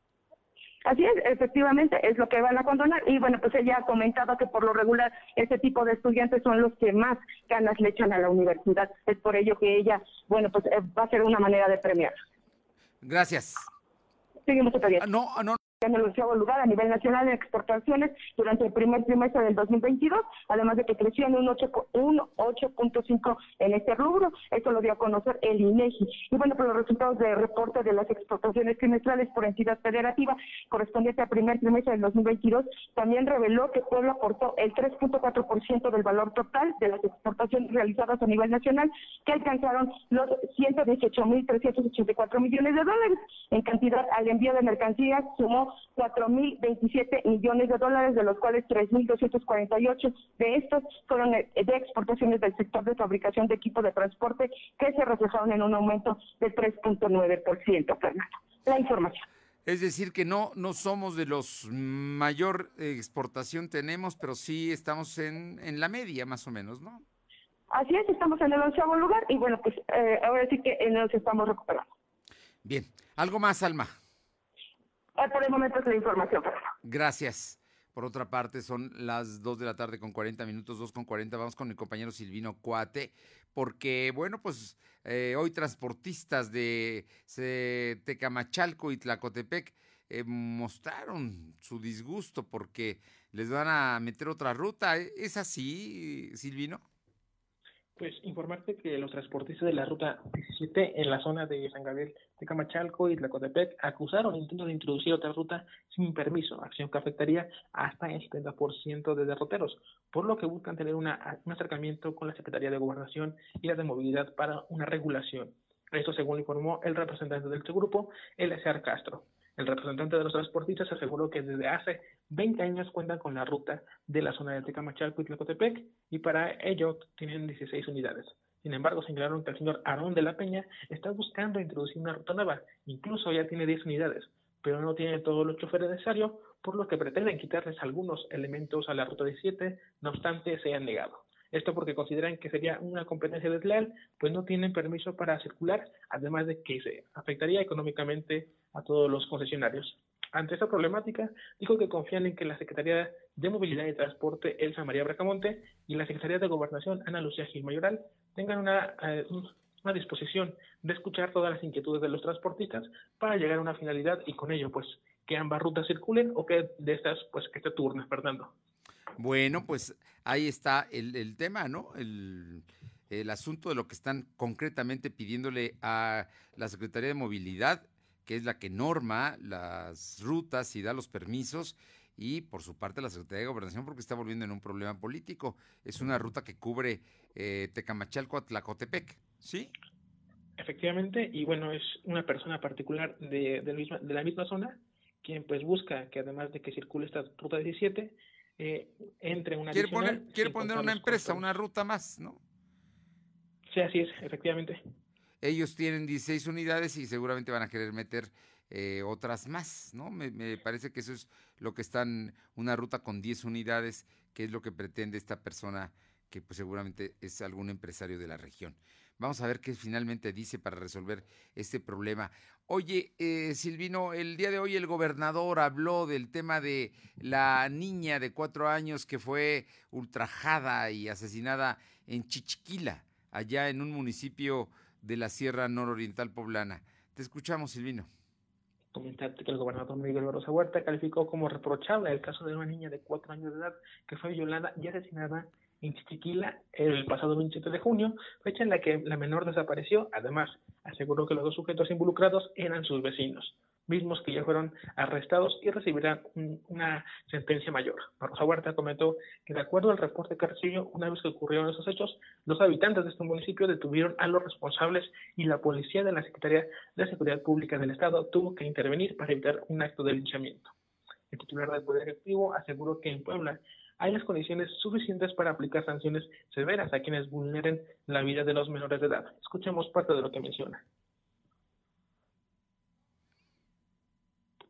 Así es, efectivamente, es lo que van a condonar. Y bueno, pues ella ha comentado que por lo regular ese tipo de estudiantes son los que más ganas le echan a la universidad. Es por ello que ella, bueno, pues eh, va a ser una manera de premiar. Gracias. Seguimos ah, No, ah, no, en el onceavo lugar a nivel nacional en exportaciones durante el primer trimestre del 2022, además de que creció en un 8.5 en este rubro. Esto lo dio a conocer el INEGI. Y bueno, por los resultados de reporte de las exportaciones trimestrales por entidad federativa correspondiente al primer trimestre del 2022, también reveló que Puebla aportó el 3.4% del valor total de las exportaciones realizadas a nivel nacional, que alcanzaron los 118.384 millones de dólares. En cantidad al envío de mercancías sumó 4.027 millones de dólares, de los cuales 3.248 de estos fueron de exportaciones del sector de fabricación de equipo de transporte, que se reflejaron en un aumento del 3.9%, Fernando. La información. Es decir, que no, no somos de los mayor exportación tenemos, pero sí estamos en, en la media, más o menos, ¿no? Así es, estamos en el onceavo lugar y bueno, pues eh, ahora sí que nos estamos recuperando. Bien, ¿algo más, Alma? Por el momento es la información. Gracias. Por otra parte, son las 2 de la tarde con 40 minutos, 2 con 40. Vamos con mi compañero Silvino Cuate, porque, bueno, pues eh, hoy transportistas de, Tecamachalco y Tlacotepec eh, mostraron su disgusto porque les van a meter otra ruta. ¿Es así, Silvino? Pues informarte que los transportistas de la ruta 17 en la zona de San Gabriel de Camachalco y Tlacotepec acusaron intento de introducir otra ruta sin permiso, acción que afectaría hasta el 70% de derroteros, por lo que buscan tener una, un acercamiento con la Secretaría de Gobernación y la de Movilidad para una regulación. Esto según informó el representante del grupo, Eleazar Castro. El representante de los transportistas aseguró que desde hace 20 años cuentan con la ruta de la zona de Tecamachalco y Tlacotepec y para ello tienen 16 unidades. Sin embargo, señalaron que el señor Aarón de la Peña está buscando introducir una ruta nueva, incluso ya tiene 10 unidades, pero no tiene todo lo choferes necesario, por lo que pretenden quitarles algunos elementos a la ruta 17, no obstante se han negado. Esto porque consideran que sería una competencia desleal, pues no tienen permiso para circular, además de que se afectaría económicamente a todos los concesionarios. Ante esta problemática, dijo que confían en que la Secretaría de Movilidad y Transporte, Elsa María Bracamonte, y la Secretaría de Gobernación, Ana Lucía Gil Mayoral, tengan una, eh, una disposición de escuchar todas las inquietudes de los transportistas para llegar a una finalidad y con ello, pues, que ambas rutas circulen o que de estas, pues, que se turnen, Fernando. Bueno, pues ahí está el, el tema, ¿no? El, el asunto de lo que están concretamente pidiéndole a la Secretaría de Movilidad que es la que norma las rutas y da los permisos, y por su parte la Secretaría de Gobernación porque está volviendo en un problema político. Es una ruta que cubre eh, Tecamachalco a Tlacotepec, ¿sí? Efectivamente, y bueno, es una persona particular de, de, la, misma, de la misma zona quien pues busca que además de que circule esta ruta 17, eh, entre una Quiere poner, quiere poner una empresa, una ruta más, ¿no? Sí, así es, efectivamente. Ellos tienen 16 unidades y seguramente van a querer meter eh, otras más, ¿no? Me, parece que eso es lo que están, una ruta con 10 unidades, que es lo que pretende esta persona que pues seguramente es algún empresario de la región. Vamos a ver qué finalmente dice para resolver este problema. Oye, eh, Silvino, el día de hoy el gobernador habló del tema de la niña de cuatro años que fue ultrajada y asesinada en Chichiquila, allá en un municipio de la Sierra Nororiental Poblana. Te escuchamos, Silvino. Comentarte que el gobernador Miguel Barrosa Huerta calificó como reprochable el caso de una niña de cuatro años de edad que fue violada y asesinada en Chichiquila el pasado 27 de junio, fecha en la que la menor desapareció. Además, aseguró que los dos sujetos involucrados eran sus vecinos mismos que ya fueron arrestados y recibirán un, una sentencia mayor. Rosa Huerta comentó que de acuerdo al reporte que una vez que ocurrieron esos hechos, los habitantes de este municipio detuvieron a los responsables y la policía de la Secretaría de Seguridad Pública del Estado tuvo que intervenir para evitar un acto de linchamiento. El titular del Poder Ejecutivo aseguró que en Puebla hay las condiciones suficientes para aplicar sanciones severas a quienes vulneren la vida de los menores de edad. Escuchemos parte de lo que menciona.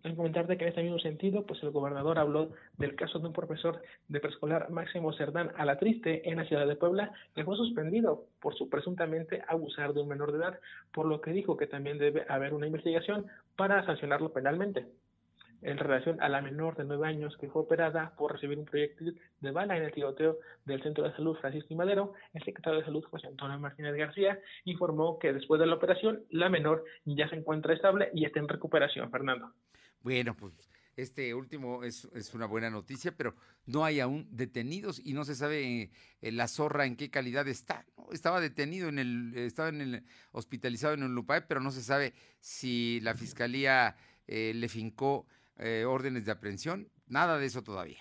En comentarte que en este mismo sentido, pues el gobernador habló del caso de un profesor de preescolar Máximo Cerdán a la triste en la ciudad de Puebla, que fue suspendido por su presuntamente abusar de un menor de edad, por lo que dijo que también debe haber una investigación para sancionarlo penalmente en relación a la menor de nueve años que fue operada por recibir un proyectil de bala en el tiroteo del Centro de Salud Francisco y Madero, el secretario de Salud José Antonio Martínez García informó que después de la operación la menor ya se encuentra estable y está en recuperación, Fernando. Bueno, pues este último es, es, una buena noticia, pero no hay aún detenidos y no se sabe eh, la zorra en qué calidad está. ¿no? Estaba detenido en el, estaba en el hospitalizado en Lupay, pero no se sabe si la fiscalía eh, le fincó eh, órdenes de aprehensión. Nada de eso todavía.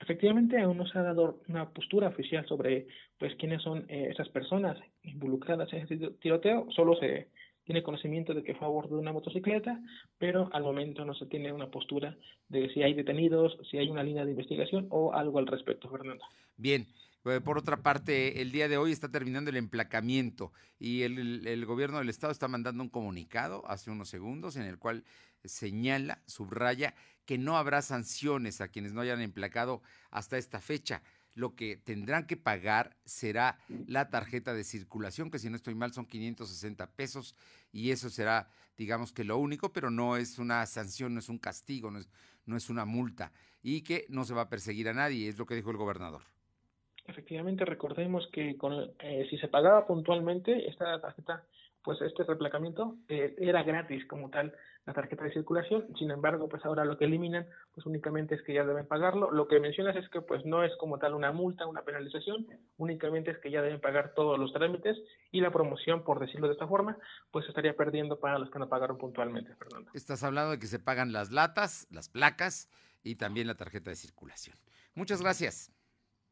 Efectivamente, aún no se ha dado una postura oficial sobre pues quiénes son eh, esas personas involucradas en este tiroteo. Solo se tiene conocimiento de que fue a bordo de una motocicleta, pero al momento no se tiene una postura de si hay detenidos, si hay una línea de investigación o algo al respecto, Fernando. Bien. Eh, por otra parte, el día de hoy está terminando el emplacamiento y el, el, el, gobierno del estado está mandando un comunicado hace unos segundos en el cual señala, subraya que no habrá sanciones a quienes no hayan emplacado hasta esta fecha lo que tendrán que pagar será la tarjeta de circulación, que si no estoy mal son 560 pesos, y eso será, digamos que lo único, pero no es una sanción, no es un castigo, no es, no es una multa, y que no se va a perseguir a nadie, es lo que dijo el gobernador. Efectivamente, recordemos que con, eh, si se pagaba puntualmente esta tarjeta, pues este replacamiento eh, era gratis como tal la tarjeta de circulación, sin embargo, pues ahora lo que eliminan, pues únicamente es que ya deben pagarlo. Lo que mencionas es que pues no es como tal una multa, una penalización, únicamente es que ya deben pagar todos los trámites y la promoción, por decirlo de esta forma, pues estaría perdiendo para los que no pagaron puntualmente, Fernando. Estás hablando de que se pagan las latas, las placas y también la tarjeta de circulación. Muchas gracias.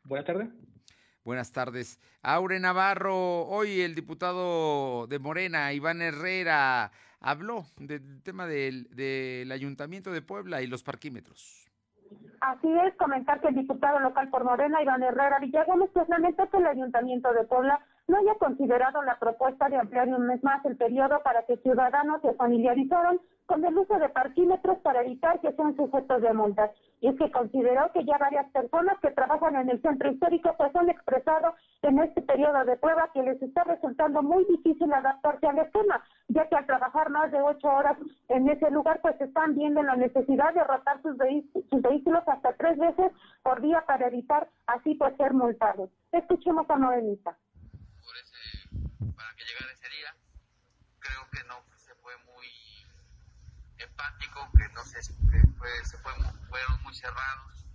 Buenas tardes. Buenas tardes. Aure Navarro, hoy el diputado de Morena, Iván Herrera, habló del tema del, del Ayuntamiento de Puebla y los parquímetros. Así es, comentar que el diputado local por Morena, Iván Herrera Villagómez, pues lamentó que el Ayuntamiento de Puebla no haya considerado la propuesta de ampliar un mes más el periodo para que ciudadanos se familiarizaran con el uso de parquímetros para evitar que sean sujetos de multas. Y es que consideró que ya varias personas que trabajan en el centro histórico pues han expresado en este periodo de prueba que les está resultando muy difícil adaptarse al esquema, ya que al trabajar más de ocho horas en ese lugar pues están viendo la necesidad de rotar sus, vehículos hasta tres veces por día para evitar así pues ser multados. Escuchemos a Noelita. Para que llegara ese día, creo que no se fue muy empático, que no se, que fue, se fue, fueron muy cerrados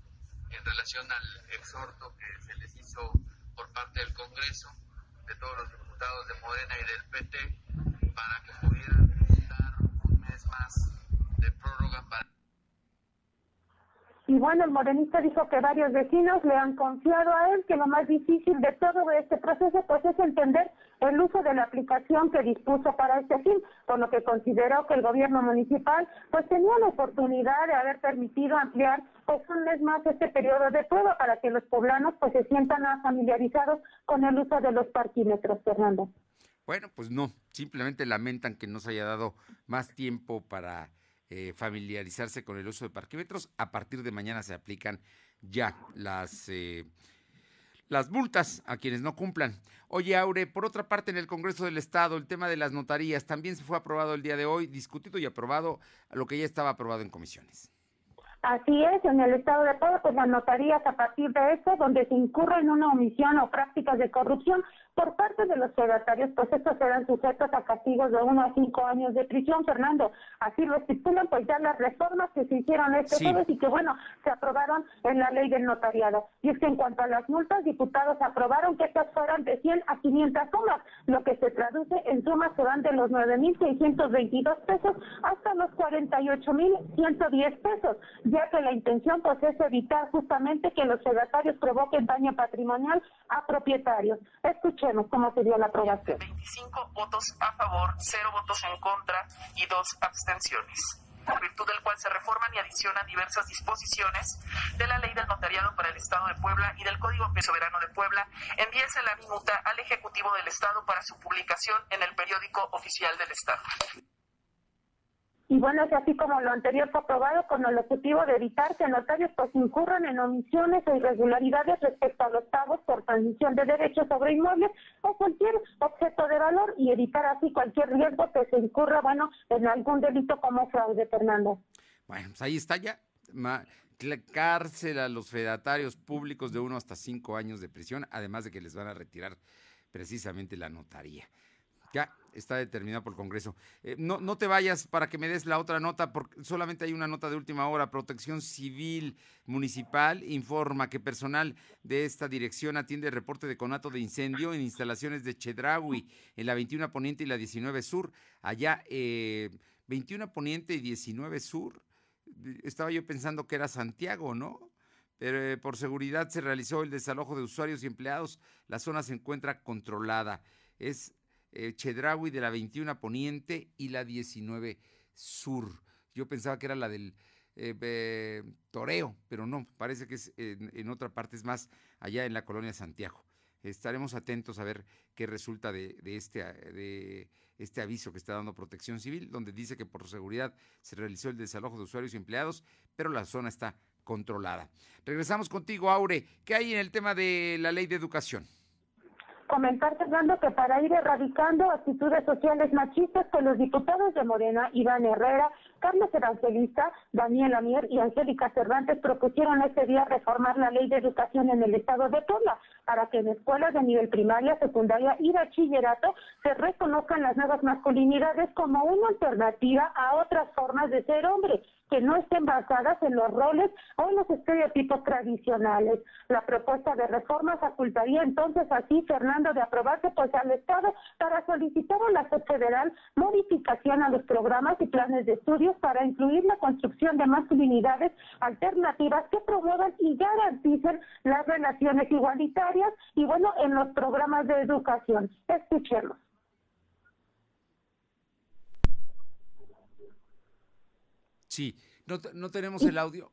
en relación al exhorto que se les hizo por parte del Congreso, de todos los diputados de Morena y del PT, para que pudieran dar un mes más de prórroga para y bueno, el morenista dijo que varios vecinos le han confiado a él que lo más difícil de todo este proceso pues es entender el uso de la aplicación que dispuso para este fin, por lo que consideró que el gobierno municipal pues tenía la oportunidad de haber permitido ampliar pues un mes más este periodo de prueba para que los poblanos pues se sientan más familiarizados con el uso de los parquímetros, Fernando. Bueno, pues no, simplemente lamentan que no se haya dado más tiempo para eh, familiarizarse con el uso de parquímetros. A partir de mañana se aplican ya las, eh, las multas a quienes no cumplan. Oye, Aure, por otra parte, en el Congreso del Estado, el tema de las notarías también se fue aprobado el día de hoy, discutido y aprobado lo que ya estaba aprobado en comisiones. Así es, en el estado de todo, pues las notarías a partir de eso, donde se incurre en una omisión o prácticas de corrupción por parte de los fedatarios, pues estos serán sujetos a castigos de uno a cinco años de prisión, Fernando. Así lo estipulan pues ya las reformas que se hicieron este sí. y que bueno, se aprobaron en la ley del notariado. Y es que en cuanto a las multas, diputados aprobaron que estas fueran de 100 a 500 sumas, lo que se traduce en sumas que van de los 9.622 pesos hasta los 48.110 pesos ya que la intención pues es evitar justamente que los fedatarios provoquen daño patrimonial a propietarios. Escuchemos cómo sería la aprobación. 25 votos a favor, 0 votos en contra y 2 abstenciones por virtud del cual se reforman y adicionan diversas disposiciones de la Ley del Notariado para el Estado de Puebla y del Código Soberano de Puebla, envíese la minuta al Ejecutivo del Estado para su publicación en el periódico oficial del Estado. Y bueno, es así como lo anterior fue aprobado con el objetivo de evitar que notarios pues incurran en omisiones o irregularidades respecto a los pagos por transmisión de derechos sobre inmuebles o cualquier objeto de valor y evitar así cualquier riesgo que se incurra, bueno, en algún delito como fraude, Fernando. Bueno, pues ahí está ya. cárcel a los fedatarios públicos de uno hasta cinco años de prisión, además de que les van a retirar precisamente la notaría. Ya está determinado por el Congreso. Eh, no, no te vayas para que me des la otra nota, porque solamente hay una nota de última hora. Protección Civil Municipal informa que personal de esta dirección atiende el reporte de conato de incendio en instalaciones de Chedraui, en la 21 Poniente y la 19 Sur. Allá, eh, 21 Poniente y 19 Sur. Estaba yo pensando que era Santiago, ¿no? Pero eh, por seguridad se realizó el desalojo de usuarios y empleados. La zona se encuentra controlada. Es eh, Chedraui de la 21 Poniente y la 19 Sur. Yo pensaba que era la del eh, Toreo, pero no, parece que es en, otra parte, es más allá en la colonia Santiago. Estaremos atentos a ver qué resulta de, este, de este aviso que está dando Protección Civil, donde dice que por seguridad se realizó el desalojo de usuarios y empleados, pero la zona está controlada. Regresamos contigo, Aure. ¿Qué hay en el tema de la ley de educación? Comentar, Fernando, que para ir erradicando actitudes sociales machistas, con los diputados de Morena, Iván Herrera, Carlos Evangelista, Daniel Amier y Angélica Cervantes propusieron este día reformar la ley de educación en el estado de Puebla para que en escuelas de nivel primaria, secundaria y bachillerato se reconozcan las nuevas masculinidades como una alternativa a otras formas de ser hombre que no estén basadas en los roles o en los estereotipos tradicionales. La propuesta de reforma facultaría entonces así, Fernando, de aprobarse pues al Estado para solicitar a la FED federal modificación a los programas y planes de para incluir la construcción de masculinidades alternativas que promuevan y garanticen las relaciones igualitarias y bueno, en los programas de educación. Escuchemos. Sí, no, no tenemos el audio.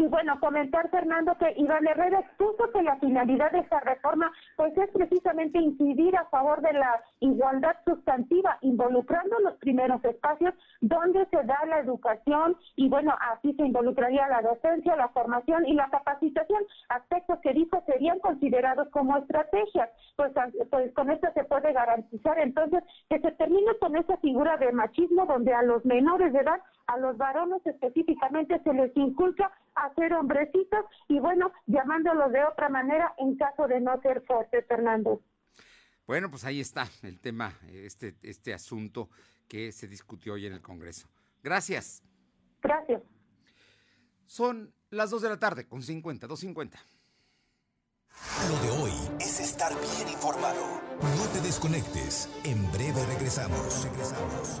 Y bueno, comentar, Fernando, que Iván Herrera expuso que la finalidad de esta reforma pues es precisamente incidir a favor de la igualdad sustantiva, involucrando los primeros espacios donde se da la educación y bueno, así se involucraría la docencia, la formación y la capacitación, aspectos que dijo serían considerados como estrategias. Pues, pues con esto se puede garantizar entonces que se termine con esa figura de machismo donde a los menores de edad, a los varones específicamente se les inculca a ser hombrecitos y bueno, llamándolos de otra manera en caso de no ser fuertes, Fernando. Bueno, pues ahí está el tema, este, este asunto que se discutió hoy en el Congreso. Gracias. Gracias. Son las 2 de la tarde con 50, 2.50. Lo de hoy es estar bien informado. No te desconectes. En breve regresamos. Regresamos.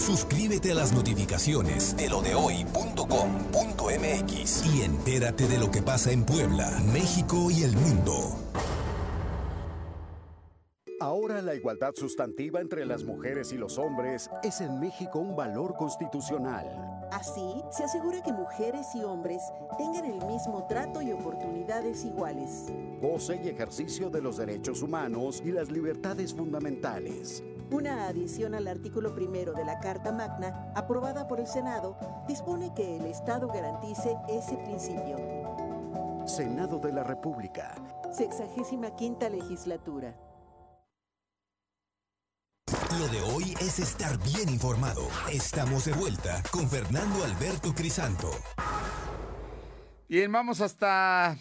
Suscríbete a las notificaciones de lo de hoy.com.mx y entérate de lo que pasa en Puebla, México y el mundo. Ahora la igualdad sustantiva entre las mujeres y los hombres es en México un valor constitucional. Así, se asegura que mujeres y hombres tengan el mismo trato y oportunidades iguales. Goce y ejercicio de los derechos humanos y las libertades fundamentales. Una adición al artículo primero de la Carta Magna, aprobada por el Senado, dispone que el Estado garantice ese principio. Senado de la República. Sexagésima quinta legislatura. Lo de hoy es estar bien informado. Estamos de vuelta con Fernando Alberto Crisanto. Bien, vamos hasta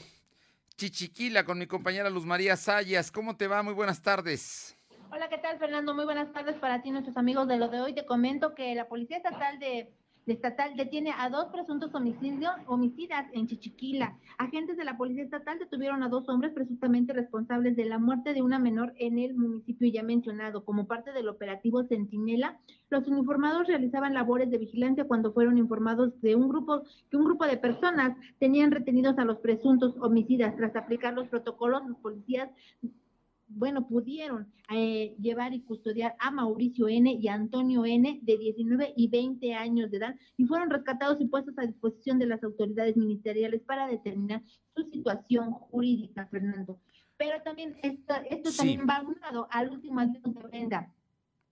Chichiquila con mi compañera Luz María Sayas. ¿Cómo te va? Muy buenas tardes. Hola, ¿qué tal, Fernando? Muy buenas tardes para ti, nuestros amigos de lo de hoy. Te comento que la Policía Estatal de estatal detiene a dos presuntos homicidios, homicidas en Chichiquila. Agentes de la Policía Estatal detuvieron a dos hombres presuntamente responsables de la muerte de una menor en el municipio ya mencionado. Como parte del operativo Centinela, los uniformados realizaban labores de vigilancia cuando fueron informados de un grupo que un grupo de personas tenían retenidos a los presuntos homicidas. Tras aplicar los protocolos, los policías bueno, pudieron eh, llevar y custodiar a Mauricio N. y Antonio N. de 19 y 20 años de edad y fueron rescatados y puestos a disposición de las autoridades ministeriales para determinar su situación jurídica, Fernando. Pero también esto, esto también va unado al último adiós de Brenda.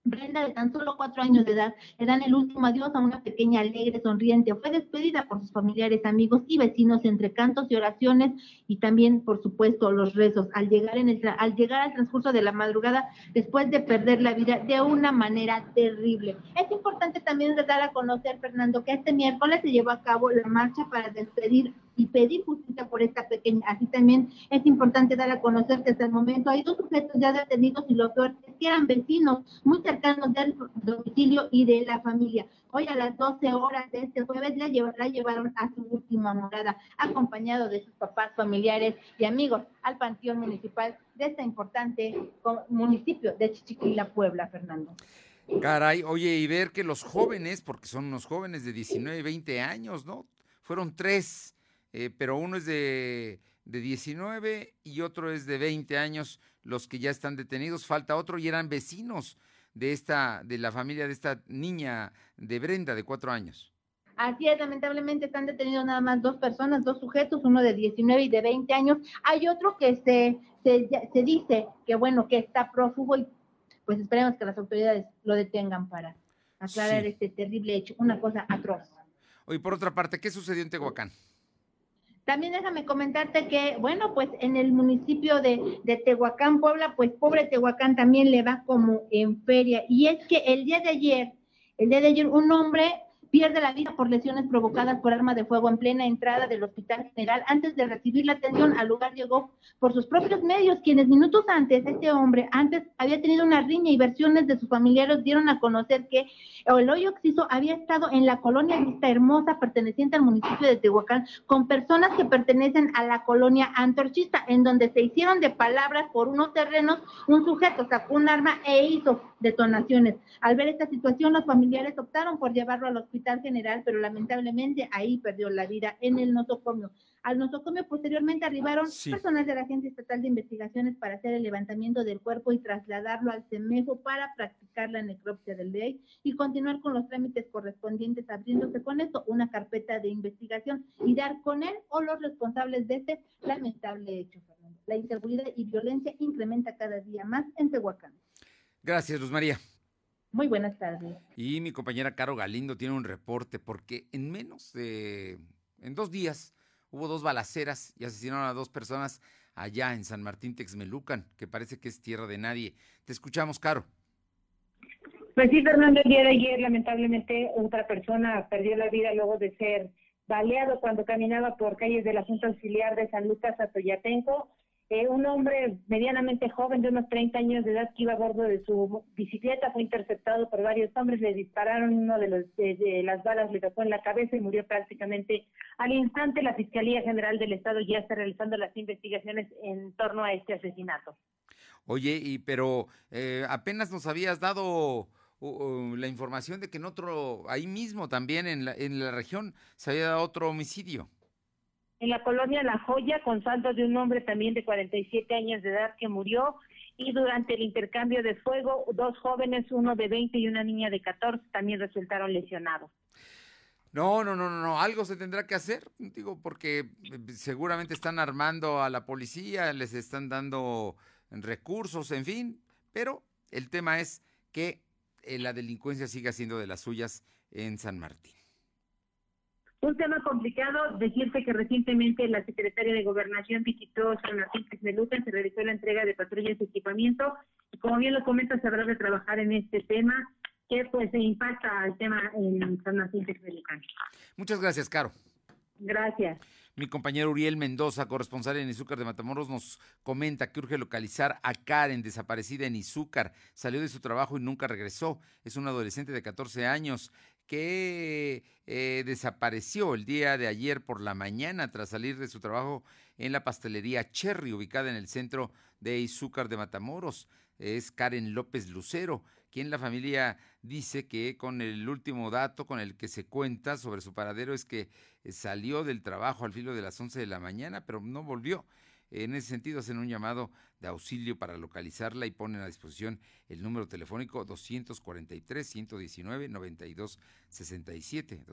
Brenda, de tan solo cuatro años de edad, le dan el último adiós a una pequeña alegre, sonriente. Fue despedida por sus familiares, amigos y vecinos entre cantos y oraciones y también, por supuesto, los rezos. Al llegar, en el, al llegar al transcurso de la madrugada, después de perder la vida de una manera terrible. Es importante también dar a conocer, Fernando, que este miércoles se llevó a cabo la marcha para despedir y pedir justicia por esta pequeña. Así también es importante dar a conocer que hasta el momento hay dos sujetos ya detenidos y lo peor es que eran vecinos muy cercanos del domicilio y de la familia. Hoy a las 12 horas de este jueves la, llevaron a su última morada, acompañado de sus papás, familiares y amigos al Panteón Municipal de este importante municipio de Chichiquila, Puebla, Fernando. Caray, oye, y ver que los jóvenes, porque son unos jóvenes de 19 y 20 años, ¿no? Fueron tres eh, pero uno es de, de 19 y otro es de 20 años, los que ya están detenidos. Falta otro y eran vecinos de esta, de la familia de esta niña de Brenda de cuatro años. Así es, lamentablemente están detenidos nada más dos personas, dos sujetos, uno de 19 y de 20 años. Hay otro que se, se, se dice que, bueno, que está prófugo y pues esperemos que las autoridades lo detengan para aclarar este terrible hecho, una cosa atroz. Oye, por otra parte, ¿qué sucedió en Tehuacán? También déjame comentarte que, bueno, pues en el municipio de, Tehuacán, Puebla, pues pobre Tehuacán también le va como en feria. Y es que el día de ayer, el día de ayer, un hombre pierde la vida por lesiones provocadas por arma de fuego en plena entrada del Hospital General. Antes de recibir la atención, al lugar llegó por sus propios medios, quienes minutos antes, este hombre antes había tenido una riña y versiones de sus familiares dieron a conocer que el hoyo oxiso había estado en la colonia Vista Hermosa, perteneciente al municipio de Tehuacán, con personas que pertenecen a la colonia Antorchista, en donde se hicieron de palabras por unos terrenos, un sujeto sacó un arma e hizo detonaciones. Al ver esta situación, los familiares optaron por llevarlo al hospital general, pero lamentablemente ahí perdió la vida en el nosocomio. Al nosocomio posteriormente arribaron personas de la Agencia Estatal de Investigaciones para hacer el levantamiento del cuerpo y trasladarlo al CEMEFO para practicar la necropsia del ley y continuar con los trámites correspondientes, abriéndose con esto una carpeta de investigación y dar con él o los responsables de este lamentable hecho, Fernando. La inseguridad y violencia incrementa cada día más en Tehuacán. Gracias, Luz María. Muy buenas tardes. Y mi compañera Caro Galindo tiene un reporte porque en menos de, en dos días, hubo dos balaceras y asesinaron a dos personas allá en San Martín Texmelucan, que parece que es tierra de nadie. Te escuchamos, Caro. Pues sí, Fernando, el día de ayer lamentablemente otra persona perdió la vida luego de ser baleado cuando caminaba por calles de la Junta Auxiliar de San Lucas a Toyatenco. Eh, un hombre medianamente joven de unos 30 años de edad que iba a bordo de su bicicleta fue interceptado por varios hombres, le dispararon, uno de, los, de, las balas le tocó en la cabeza y murió prácticamente al instante. La Fiscalía General del Estado ya está realizando las investigaciones en torno a este asesinato. Oye, y pero eh, apenas nos habías dado la información de que en otro, ahí mismo también en la, en la región se había dado otro homicidio en la colonia La Joya, con saldo de un hombre también de 47 años de edad que murió. Y durante el intercambio de fuego, dos jóvenes, uno de 20 y una niña de 14, también resultaron lesionados. No, no, no, no, algo se tendrá que hacer, digo, porque eh, seguramente están armando a la policía, les están dando recursos, en fin, pero el tema es que eh, la delincuencia siga siendo de las suyas en San Martín. Un tema complicado, decirte que recientemente la secretaria de Gobernación visitó San Martín Texmelucan, se realizó la entrega de patrullas y equipamiento, y como bien lo comenta, se habrá de trabajar en este tema que pues impacta al tema en San Martín Texmelucan. Muchas gracias, Caro. Gracias. Mi compañero Uriel Mendoza, corresponsal en Izúcar de Matamoros, nos comenta que urge localizar a Karen, desaparecida en Izúcar. Salió de su trabajo y nunca regresó. Es un adolescente de 14 años que eh, desapareció el día de ayer por la mañana tras salir de su trabajo en la pastelería Cherry, ubicada en el centro de Izúcar de Matamoros. Es Karen López Lucero, quien la familia dice que con el último dato con el que se cuenta sobre su paradero es que eh, salió del trabajo al filo de las 11 de la mañana, pero no volvió. En ese sentido, hacen un llamado de auxilio para localizarla y ponen a disposición el número telefónico 243-119-9267.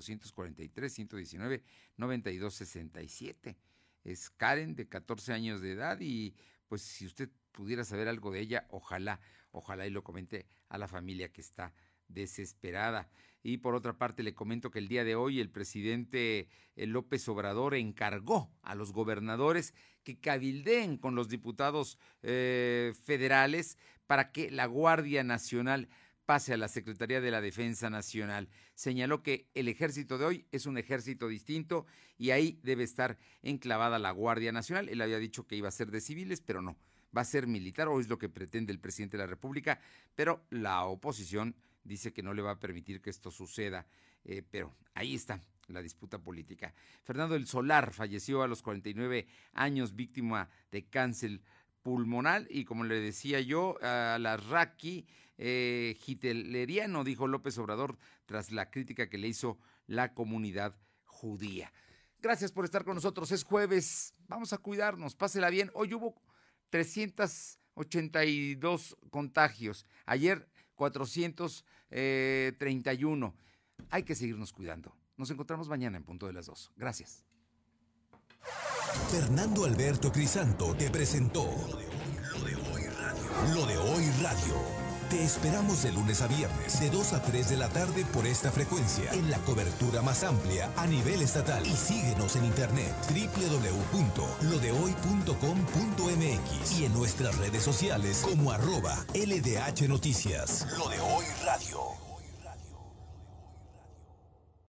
243-119-9267. Es Karen, de 14 años de edad, y pues si usted pudiera saber algo de ella, ojalá, ojalá y lo comente a la familia que está desesperada. Y por otra parte, le comento que el día de hoy el presidente eh, López Obrador encargó a los gobernadores que cabildeen con los diputados eh, federales para que la Guardia Nacional pase a la Secretaría de la Defensa Nacional. Señaló que el ejército de hoy es un ejército distinto y ahí debe estar enclavada la Guardia Nacional. Él había dicho que iba a ser de civiles, pero no, va a ser militar o es lo que pretende el presidente de la República, pero la oposición dice que no le va a permitir que esto suceda. Eh, pero ahí está la disputa política. Fernando El Solar falleció a los 49 años víctima de cáncer pulmonar y como le decía yo, a la Raki eh, hitleriano, dijo López Obrador tras la crítica que le hizo la comunidad judía. Gracias por estar con nosotros. Es jueves. Vamos a cuidarnos. Pásela bien. Hoy hubo 382 contagios. Ayer 431. Hay que seguirnos cuidando. Nos encontramos mañana en punto de las dos. Gracias. Fernando Alberto Crisanto te presentó Lo de Hoy Radio. Lo de Hoy Radio. Te esperamos de lunes a viernes, de 2 a 3 de la tarde por esta frecuencia, en la cobertura más amplia a nivel estatal. Y síguenos en internet www.lodehoy.com.mx y en nuestras redes sociales como arroba LDH Noticias. Lo de Hoy Radio.